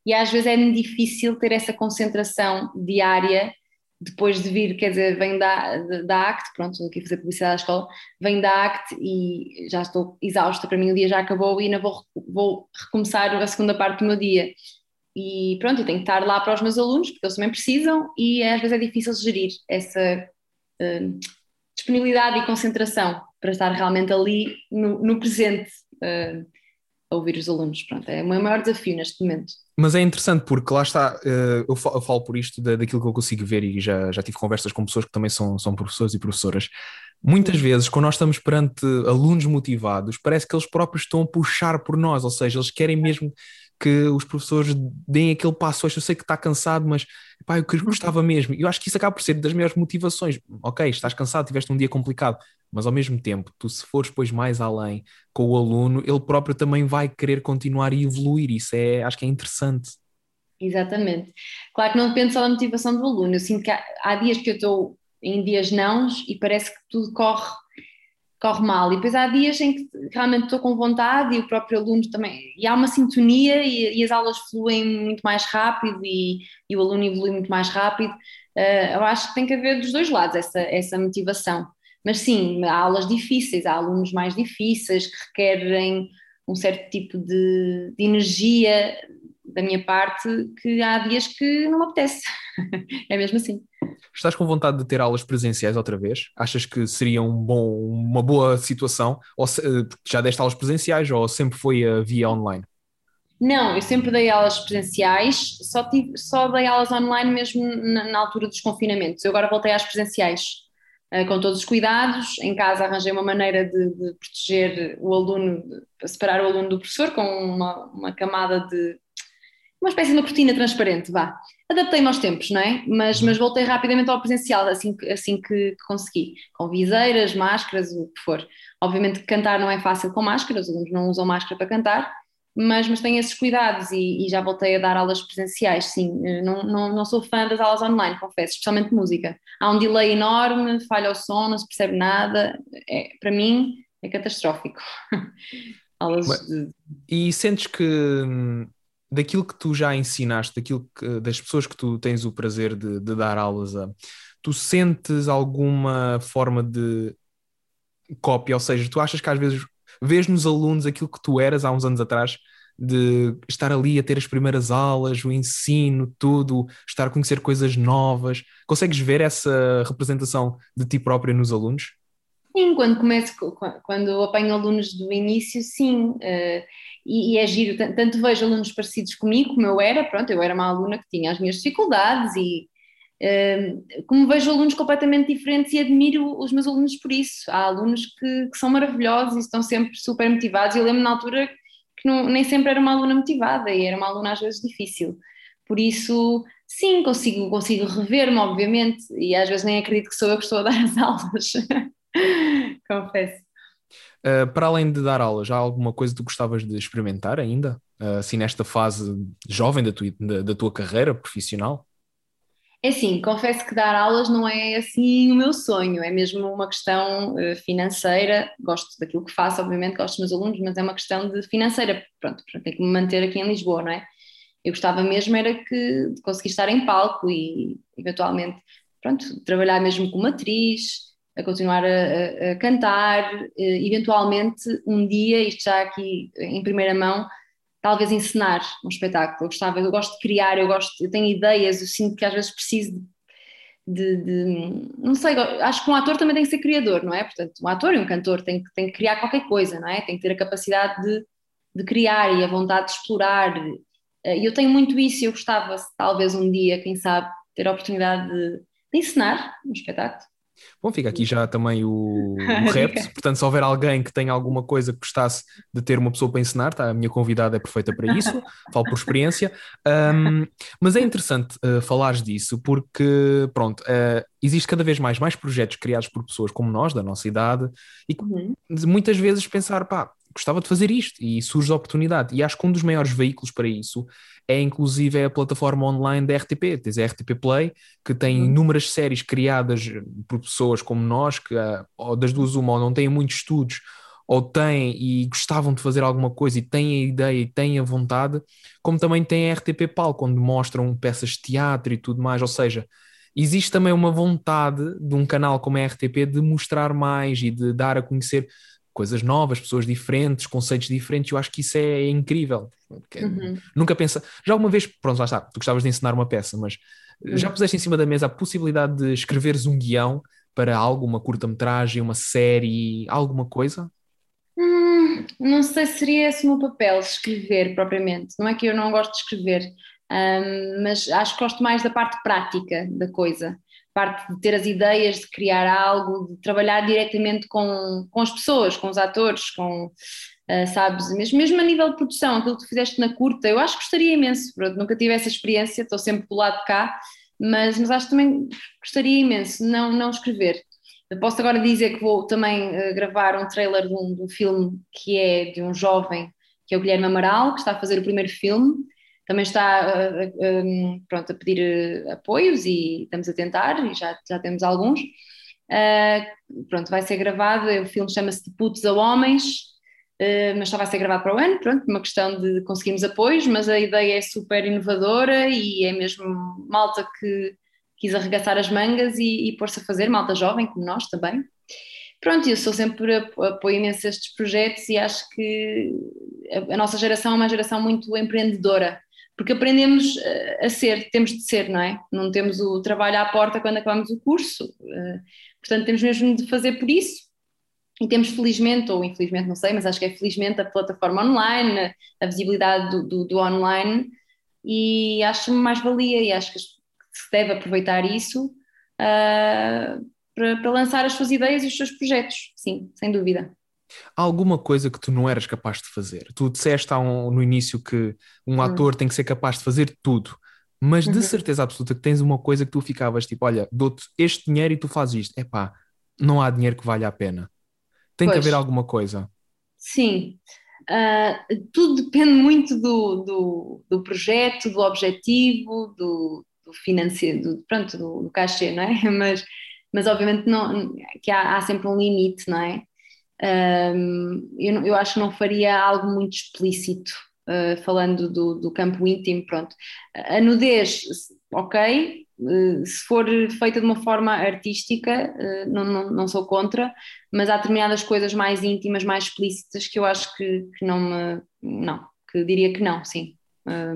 e às vezes é difícil ter essa concentração diária depois de vir, quer dizer, vem da, da ACT, pronto, aqui fazer publicidade à escola, vem da ACT e já estou exausta, para mim o dia já acabou e ainda vou, vou recomeçar a segunda parte do meu dia. E pronto, eu tenho que estar lá para os meus alunos, porque eles também precisam, e às vezes é difícil gerir essa uh, disponibilidade e concentração para estar realmente ali no, no presente uh, a ouvir os alunos. Pronto, é o meu maior desafio neste momento. Mas é interessante porque lá está, uh, eu, falo, eu, falo, por isto da, daquilo que eu consigo ver e já, já tive conversas com pessoas que também são, são professores e professoras. Muitas vezes, quando nós estamos perante alunos motivados, parece que eles próprios estão a puxar por nós, ou seja, eles querem mesmo que os professores deem aquele passo Eu sei que está cansado, mas pá, eu gostava mesmo. E eu acho que isso acaba por ser das melhores motivações. Ok, estás cansado, tiveste um dia complicado, mas ao mesmo tempo, tu se fores depois mais além com o aluno, ele próprio também vai querer continuar e evoluir. Isso é, acho que é interessante. Exatamente. Claro que não depende só da motivação do aluno. Eu sinto que há, há dias que eu estou em dias não e parece que tudo corre corre mal. E depois há dias em que realmente estou com vontade e o próprio aluno também. E há uma sintonia e, e as aulas fluem muito mais rápido e, e, o aluno evolui muito mais rápido. Uh, eu acho que tem que haver dos dois lados essa, essa motivação. Mas sim, há aulas difíceis, há alunos mais difíceis que requerem um certo tipo de, de energia da minha parte que há dias que não me apetece. <laughs> é mesmo assim. Estás com vontade de ter aulas presenciais outra vez? Achas que seria um bom, uma boa situação? Ou eh, já deste aulas presenciais ou sempre foi a via online? Não, eu sempre dei aulas presenciais, só, tive, só dei aulas online mesmo na, na altura dos confinamentos. Eu agora voltei às presenciais, uh, com todos os cuidados. Em casa arranjei uma maneira de, de proteger o aluno, de separar o aluno do professor, com uma, uma camada de uma espécie de uma cortina transparente, vá. Adaptei-me aos tempos, não é? Mas, uhum. mas voltei rapidamente ao presencial, assim, assim que, consegui, com viseiras, máscaras, o que for. Obviamente que cantar não é fácil com máscaras, os alunos não usam máscara para cantar, mas, mas tenho esses cuidados e, e, já voltei a dar aulas presenciais, sim. Não, não, não sou fã das aulas online, confesso, especialmente música. Há um delay enorme, falha o som, não se percebe nada. É, para mim é catastrófico. <laughs> aulas de... E sentes que hum, daquilo que tu já ensinaste, daquilo que, das pessoas que tu tens o prazer de, de dar aulas a, tu sentes alguma forma de cópia? Ou seja, tu achas que às vezes vês nos alunos aquilo que tu eras há uns anos atrás, de estar ali a ter as primeiras aulas, o ensino, tudo, estar a conhecer coisas novas? Consegues ver essa representação de ti própria nos alunos? Sim, quando começo, quando apanho alunos do início, sim, uh, e, e, é giro, tanto vejo alunos parecidos comigo, como eu era, pronto, eu era uma aluna que tinha as minhas dificuldades e uh, como vejo alunos completamente diferentes e admiro os meus alunos por isso. Há alunos que, que são maravilhosos e estão sempre super motivados, eu lembro na altura que não, nem sempre era uma aluna motivada e era uma aluna às vezes difícil, por isso sim, consigo, consigo rever-me, obviamente, e às vezes nem acredito que sou eu que estou a dar as <laughs> aulas. <laughs> Confesso. Uh, para além de dar aulas, há alguma coisa que gostavas de experimentar ainda? Uh, assim, nesta fase jovem da tua, da, da tua carreira profissional? É assim, confesso que dar aulas não é assim o meu sonho, é mesmo uma questão uh, financeira. Gosto daquilo que faço, obviamente, gosto dos meus alunos, mas é uma questão de financeira. Pronto, tenho que me manter aqui em Lisboa, não é? Eu gostava mesmo era que de conseguir estar em palco e eventualmente, pronto, trabalhar mesmo como atriz, a continuar a, a, cantar, eh, eventualmente um dia, isto já aqui em primeira mão, talvez encenar um espetáculo. Eu gostava, eu gosto de criar, eu gosto, eu tenho ideias, eu sinto que às vezes preciso de, de, não sei, acho que um ator também tem que ser criador, não é? Portanto, um ator e um cantor tem que, tem que criar qualquer coisa, não é? Tem que ter a capacidade de, de criar e a vontade de explorar. Eh, e eu tenho muito isso eu gostava, talvez um dia, quem sabe, ter a oportunidade de, de ensinar um espetáculo. Bom, fica aqui já também o, <laughs> o rap. Portanto, se houver alguém que tenha alguma coisa que gostasse de ter uma pessoa para ensinar, tá? a minha convidada é perfeita para isso, falo por experiência. Um, mas é interessante uh, falares disso porque, pronto, uh, existe cada vez mais, mais projetos criados por pessoas como nós, da nossa idade, e uhum. muitas vezes pensar, pá, gostava de fazer isto e surge a oportunidade. E acho que um dos maiores veículos para isso é inclusive a plataforma online da RTP, tens a RTP Play, que tem uhum. inúmeras séries criadas por pessoas como nós, que ah, ou das duas uma, ou não têm muitos estudos, ou têm e gostavam de fazer alguma coisa e têm a ideia e têm a vontade, como também tem a RTP Palco, onde mostram peças de teatro e tudo mais, ou seja, existe também uma vontade de um canal como a RTP de mostrar mais e de dar a conhecer coisas novas, pessoas diferentes, conceitos diferentes, eu acho que isso é incrível. Uhum. Nunca pensa. Já alguma vez, pronto, lá está, tu gostavas de ensinar uma peça, mas uhum. já puseste em cima da mesa a possibilidade de escreveres um guião para algo, uma curta-metragem, uma série, alguma coisa? Hum, não sei se seria esse o meu papel, escrever propriamente. Não é que eu não gosto de escrever, um, mas acho que gosto mais da parte prática da coisa parte de ter as ideias, de criar algo, de trabalhar diretamente com, com as pessoas, com os atores, com, uh, sabes, mesmo, mesmo a nível de produção, aquilo que tu fizeste na curta, eu acho que gostaria imenso, pronto, nunca tive essa experiência, estou sempre do lado de cá, mas, mas acho que também gostaria imenso não, não escrever. Posso agora dizer que vou também uh, gravar um trailer de um, de um filme que é de um jovem, que é o Guilherme Amaral, que está a fazer o primeiro filme, também está uh, pronto, a pedir eh, apoios e estamos a tentar, e já, já temos alguns. Uh, pronto, vai ser gravado, o filme chama-se De Putos a Homens, uh, mas só vai ser gravado para o ano, pronto, uma questão de conseguirmos apoios, mas a ideia é super inovadora e é mesmo malta que quis arregaçar as mangas e, e pôr-se a fazer, malta jovem como nós também. Pronto, eu sou sempre apoio imenso estes projetos e acho que a, a nossa geração é uma geração muito empreendedora porque aprendemos eh, a ser, temos de ser, não é? Não temos o trabalho à porta quando acabamos o curso, eh, portanto temos mesmo de fazer por isso. E temos felizmente, ou infelizmente, não sei, mas acho que é felizmente a plataforma online, a visibilidade do, do, do online, e acho mais valia e acho que se deve aproveitar isso uh, para, para lançar as suas ideias e os seus projetos, sim, sem dúvida. Há alguma coisa que tu não eras capaz de fazer? Tu disseste um, no início que um hum. ator tem que ser capaz de fazer tudo, mas de uhum. certeza absoluta que tens uma coisa que tu ficavas tipo: olha, dou-te este dinheiro e tu fazes isto. Epá, não há dinheiro que valha a pena. Tem pois. que haver alguma coisa. Sim. Uh, tudo depende muito do, do, do, projeto, do objetivo, do, do financeiro, do, pronto, do, do cachê, não é? <laughs> Mas, mas obviamente não, que há, há sempre um limite, não é? Um, eu, eu, acho que não faria algo muito explícito, uh, falando do, do, campo íntimo, pronto. A nudez, ok, uh, se for feita de uma forma artística, uh, não, não, não, sou contra, mas há determinadas coisas mais íntimas, mais explícitas, que eu acho que, que não me, não, que diria que não, sim.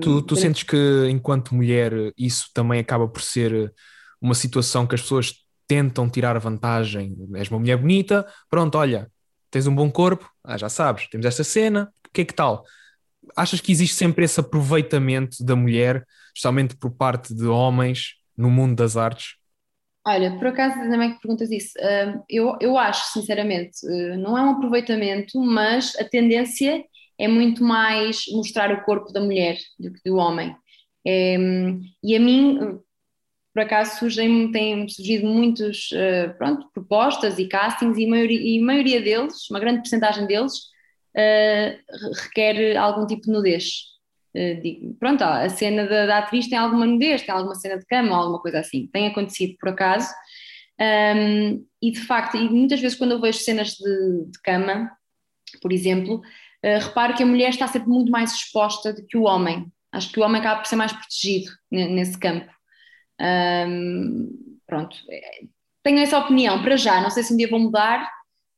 Tu, tu sentes que, enquanto mulher, isso também acaba por ser uma situação que as pessoas tentam tirar vantagem? És uma mulher bonita, pronto, olha, tens um bom corpo, ah, já sabes, temos esta cena, o que é que tal? Achas que existe sempre esse aproveitamento da mulher, especialmente por parte de homens, no mundo das artes? Olha, por acaso também que perguntas isso, eu, eu acho, sinceramente, eh, não é um aproveitamento, mas a tendência é muito mais mostrar o corpo da mulher do que do homem. É, e a mim, por acaso, surgem, têm surgido muitas uh, pronto, propostas e castings, e maioria, e maioria deles, uma grande porcentagem deles, uh, requer algum tipo de nudez. Uh, digo, pronto, a cena da, da, atriz tem alguma nudez, tem alguma cena de cama alguma coisa assim. Tem acontecido por acaso. Um, e de facto, e muitas vezes quando eu vejo cenas de, de cama, por exemplo, reparo que a mulher está sempre muito mais exposta do que o homem. Acho que o homem acaba por ser mais protegido nesse campo. Um, pronto, tenho essa opinião para já, não sei se um dia vou mudar,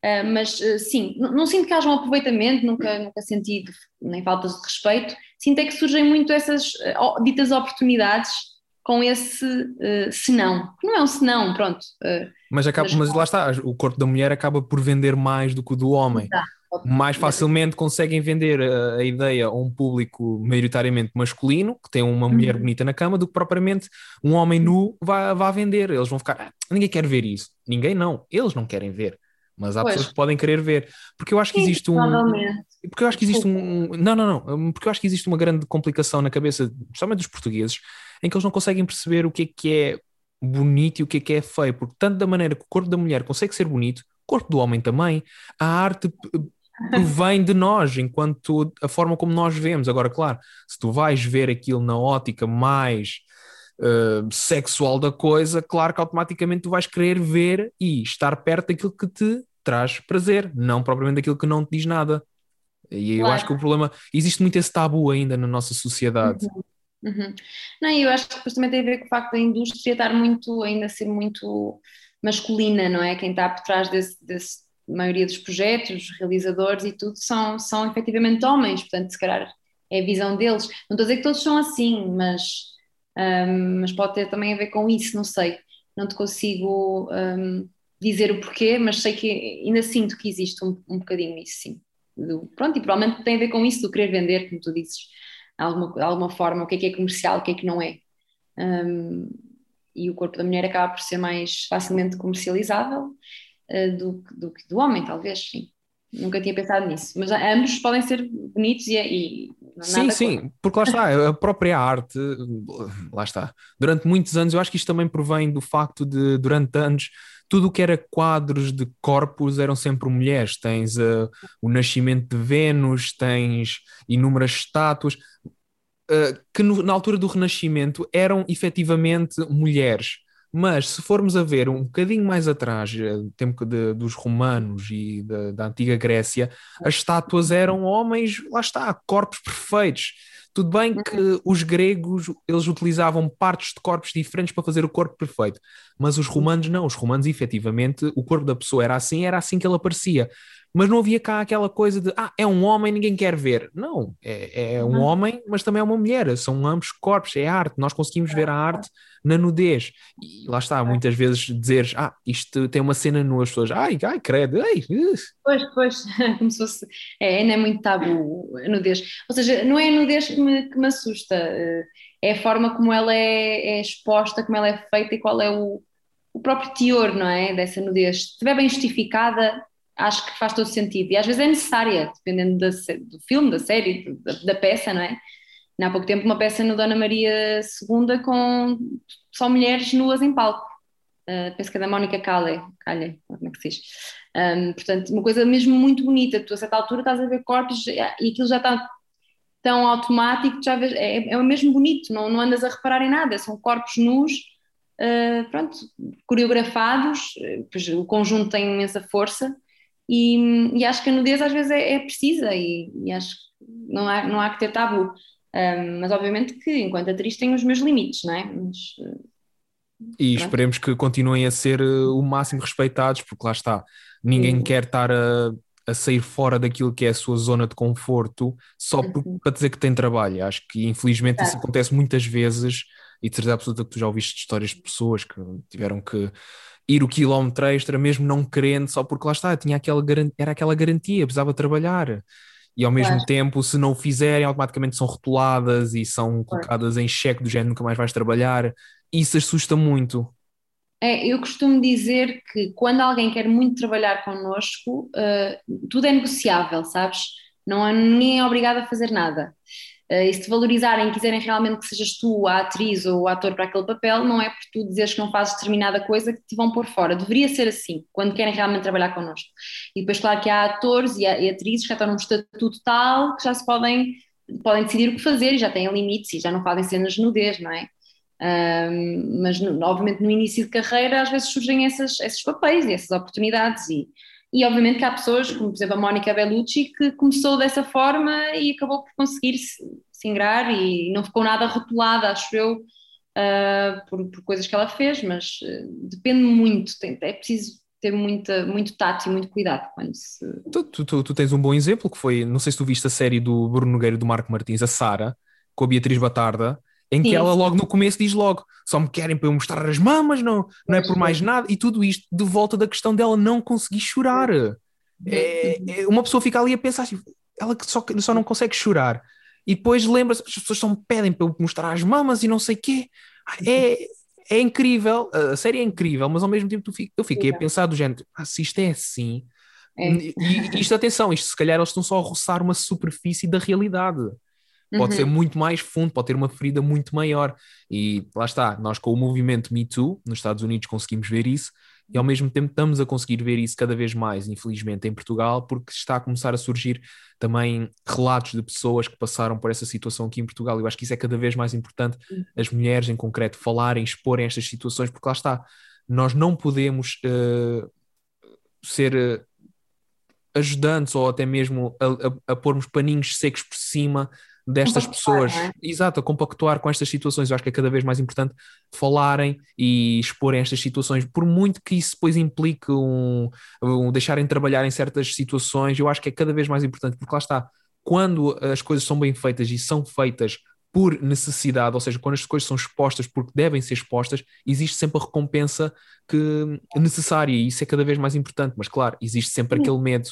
uh, mas uh, sim, não, não, sinto que haja um aproveitamento, nunca, nunca senti nem faltas de respeito, sinto é que surgem muito essas uh, ditas oportunidades com esse uh, senão, que não é um senão, pronto. mas, acaba, mas, lá está, o corpo da mulher acaba por vender mais do que o do homem. Exato mais facilmente conseguem vender a, a, ideia a um público maioritariamente masculino, que tem uma mulher uhum. bonita na cama, do que propriamente um homem nu vá, vá vender. Eles vão ficar, ah, ninguém quer ver isso. Ninguém não, eles não querem ver. Mas há pois. pessoas que podem querer ver. Porque eu acho que existe um. Porque eu acho que existe um. Não, não, não. Porque eu acho que existe uma grande complicação na cabeça, principalmente dos portugueses, em que eles não conseguem perceber o que é que é bonito e o que é que é feio. Porque tanto da maneira que o corpo da mulher consegue ser bonito, o corpo do homem também, a arte vem de nós, enquanto a forma como nós vemos. Agora, claro, se tu vais ver aquilo na ótica mais uh, sexual da coisa, claro que automaticamente tu vais querer ver e estar perto daquilo que te traz prazer, não propriamente daquilo que não te diz nada. E claro. eu acho que o problema. Existe muito esse tabu ainda na nossa sociedade. Uhum. Uhum. Não, eu acho que depois também tem a ver com o facto da indústria estar muito, ainda ser muito masculina, não é? Quem está por trás desse, desse maioria dos projetos, realizadores e tudo são, são efetivamente homens, portanto, se calhar é a visão deles. Não estou a dizer que todos são assim, mas, um, mas pode ter também a ver com isso, não sei. Não te consigo um, dizer o porquê, mas sei que ainda sinto que existe um, um bocadinho isso, sim. Do, pronto, e provavelmente tem a ver com isso do querer vender, como tu dizes, alguma, de alguma forma, o que é que é comercial, o que é que não é. Um, e o corpo da mulher acaba por ser mais facilmente comercializável uh, do, do, do homem, talvez, sim. Nunca tinha pensado nisso, mas ambos podem ser bonitos e, e Sim, sim, porque lá está, <laughs> a própria arte, lá está. Durante muitos anos, eu acho que isto também provém do facto de, durante anos, tudo o que era quadros de corpos eram sempre mulheres. Tens uh, o nascimento de Vênus, tens inúmeras estátuas, uh, que no, na altura do Renascimento eram efetivamente mulheres. Mas se formos a ver um bocadinho mais atrás, eh, tempo de, dos romanos e da, da antiga Grécia, as estátuas eram homens, lá está, corpos perfeitos. Tudo bem que uhum. os gregos eles utilizavam partes de corpos diferentes para fazer o corpo perfeito, mas os romanos não. Os romanos, efetivamente, o corpo da pessoa era assim, era assim que ele aparecia mas não havia cá aquela coisa de ah, é um homem, ninguém quer ver. Não, é, é um uhum. homem, mas também é uma mulher, são ambos corpos, é arte, nós conseguimos ver a arte na nudez. E lá está, muitas vezes dizeres, ah, isto tem uma cena nua, as pessoas, ai, ai, credo, ai. Pois, pois, <laughs> como se fosse, é, ainda é muito tabu a nudez. Ou seja, não é a nudez que me, que me assusta, eh, é a forma como ela é, é exposta, como ela é feita e qual é o, o próprio teor, não é, dessa nudez. Se estiver bem justificada, acho que faz todo sentido. E às vezes é necessária, dependendo da, do filme, da série, da, da, peça, não é? Há pouco tempo uma peça no Dona Maria II com só mulheres nuas em palco. Uh, penso que é da Mónica Calle, Calle, como é que se diz? Um, portanto, uma coisa mesmo muito bonita. Tu a certa altura estás a ver corpos e aquilo já está tão automático, já vês, é, é mesmo bonito, não, não andas a reparar em nada, são corpos nus, uh, pronto, coreografados, pois o conjunto tem imensa força e, e, acho que a nudez às vezes é, é precisa e, e, acho que não há, não há que ter tabu. Um, mas obviamente que enquanto atriz tenho os meus limites, não é? Mas, e pronto. esperemos que continuem a ser uh, o máximo respeitados, porque lá está, ninguém quer estar a, a sair fora daquilo que é a sua zona de conforto só por, Uhum. para dizer que tem trabalho. Acho que infelizmente isso acontece muitas vezes e de certeza absoluta que tu já ouviste histórias de pessoas que tiveram que ir o quilómetro extra, mesmo não querendo, só porque lá está, tinha aquela, era aquela garantia, precisava trabalhar. E ao mesmo Claro. tempo, se não o fizerem, automaticamente são rotuladas e são Claro. colocadas em xeque do género nunca mais vais trabalhar. Isso assusta muito. É, eu costumo dizer que quando alguém quer muito trabalhar connosco, eh, tudo é negociável, sabes? Não é, ninguém é obrigado a fazer nada. Eh, e se te valorizarem e quiserem realmente que sejas tu a atriz ou o ator para aquele papel, não é por tu dizeres que não fazes determinada coisa que te vão pôr fora. Deveria ser assim, quando querem realmente trabalhar connosco. E depois, claro que há atores e, há- e atrizes que já estão num estatuto tal que já se podem, podem decidir o que fazer e já têm limites e já não fazem cenas de nudez, não é? Um, mas no- obviamente no início de carreira às vezes surgem essas, esses papéis e essas oportunidades e, e obviamente que há pessoas, como por exemplo a Mónica Bellucci, que começou dessa forma e acabou por conseguir se, ingrar e não ficou nada rotulada, acho eu, uh, por, por coisas que ela fez, mas uh, depende muito, tem- é preciso ter muita, muito tato e muito cuidado quando se... Tu, tu- tu- tu tens um bom exemplo que foi, não sei se tu viste a série do Bruno Nogueira e do Marco Martins, a Sara, com a Beatriz Batarda, em que Sim, ela logo no começo diz logo, só me querem para eu mostrar as mamas, não, não é por mais nada, e tudo isto de volta da questão dela não conseguir chorar. É- é- uma pessoa fica ali a pensar assim, ela que só, só não consegue chorar. E depois lembra-se, as pessoas só me pedem para eu mostrar as mamas e não sei o quê. É, é incrível, a série é incrível, mas ao mesmo tempo tu fi- eu fiquei a Sim. pensar do género, ah, se isto é assim, É. e, e isto, atenção, isto se calhar eles estão só a roçar uma superfície da realidade. Pode Uhum. ser muito mais fundo, pode ter uma ferida muito maior. E lá está, nós com o movimento Me Too nos Estados Unidos conseguimos ver isso e ao mesmo tempo estamos a conseguir ver isso cada vez mais, infelizmente, em Portugal, porque está a começar a surgir também relatos de pessoas que passaram por essa situação aqui em Portugal. Eu acho que isso é cada vez mais importante, as mulheres em concreto falarem, exporem estas situações, porque lá está, nós não podemos eh, ser eh, ajudantes ou até mesmo a, a, a pormos paninhos secos por cima destas Compactuar, pessoas, é? exato, a compactuar com estas situações. Eu acho que é cada vez mais importante falarem e exporem estas situações, por muito que isso depois implique um, um deixarem de trabalhar em certas situações, eu acho que é cada vez mais importante, porque lá está, quando as coisas são bem feitas e são feitas por necessidade, ou seja, quando as coisas são expostas porque devem ser expostas, existe sempre a recompensa que necessária e isso é cada vez mais importante, mas claro, existe sempre aquele medo.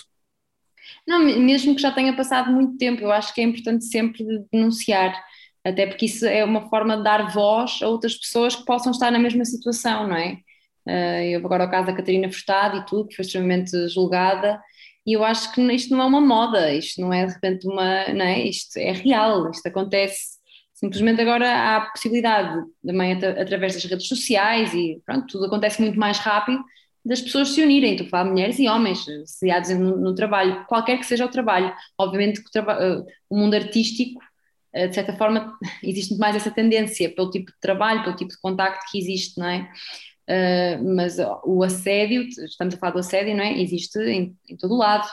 Não, me- mesmo que já tenha passado muito tempo, eu acho que é importante sempre de denunciar, até porque isso é uma forma de dar voz a outras pessoas que possam estar na mesma situação, não é? Eh, eu agora o caso da Catarina Furtado e tudo, que foi extremamente julgada, e eu acho que isto não é uma moda, isto não é de repente uma, não é? Isto é real, isto acontece. Simplesmente agora há a possibilidade, também atra- através das redes sociais e pronto, tudo acontece muito mais rápido, das pessoas se unirem, estou a falar mulheres e homens, sediados no, no trabalho, qualquer que seja o trabalho. Obviamente que o, traba- eh, o mundo artístico, eh, de certa forma, <laughs> existe muito mais essa tendência pelo tipo de trabalho, pelo tipo de contacto que existe, não é? Eh, mas o assédio, estamos a falar do assédio, não é? Existe em, em todo o lado.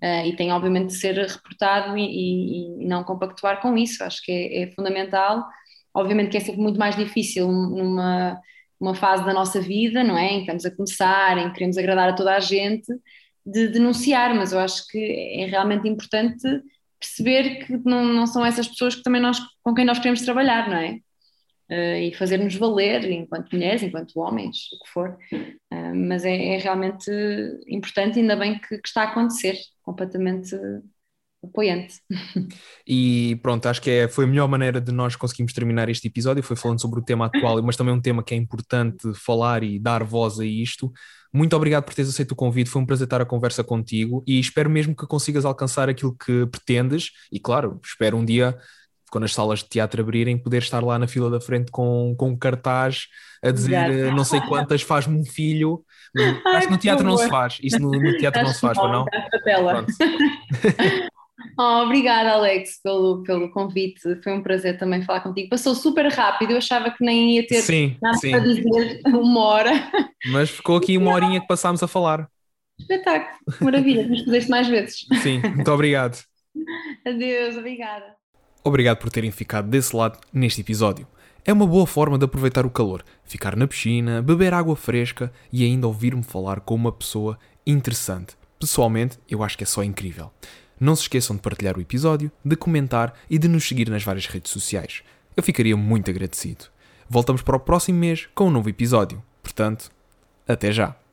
Eh, e tem obviamente de ser reportado e, e- e não compactuar com isso, acho que é, é fundamental. Obviamente que é sempre muito mais difícil numa uma fase da nossa vida, não é? Em que estamos a começar, em que queremos agradar a toda a gente, de denunciar, mas eu acho que é realmente importante perceber que não, não são essas pessoas que também nós, com quem nós queremos trabalhar, não é? Uh, e fazer-nos valer enquanto mulheres, enquanto homens, o que for. Uh, mas é, é, realmente importante, ainda bem que, que está a acontecer, completamente apoiante. E pronto, acho que é, foi a melhor maneira de nós conseguirmos terminar este episódio, foi falando sobre o tema atual, mas também um tema que é importante falar e dar voz a isto. Muito obrigado por teres aceito o convite, foi um prazer estar a conversa contigo e espero mesmo que consigas alcançar aquilo que pretendes e claro, espero um dia quando as salas de teatro abrirem, poder estar lá na fila da frente com, com um cartaz a dizer Exato. não sei quantas, faz-me um filho. Acho que no teatro não se faz, isso no, no teatro não se faz, não? Pronto. <laughs> Oh, obrigada, Alex, pelo, pelo convite. Foi um prazer também falar contigo. Passou super rápido, eu achava que nem ia ter sim, nada sim. para dizer <laughs> uma hora. Mas ficou aqui uma horinha que passámos a falar. Espetáculo, maravilha, vamos fazer isto mais vezes. Sim, muito obrigado. Adeus, obrigada. Obrigado por terem ficado desse lado neste episódio. É uma boa forma de aproveitar o calor, ficar na piscina, beber água fresca e ainda ouvir-me falar com uma pessoa interessante. Pessoalmente, eu acho que é só incrível. Não se esqueçam de partilhar o episódio, de comentar e de nos seguir nas várias redes sociais. Eu ficaria muito agradecido. Voltamos para o próximo mês com um novo episódio. Portanto, até já!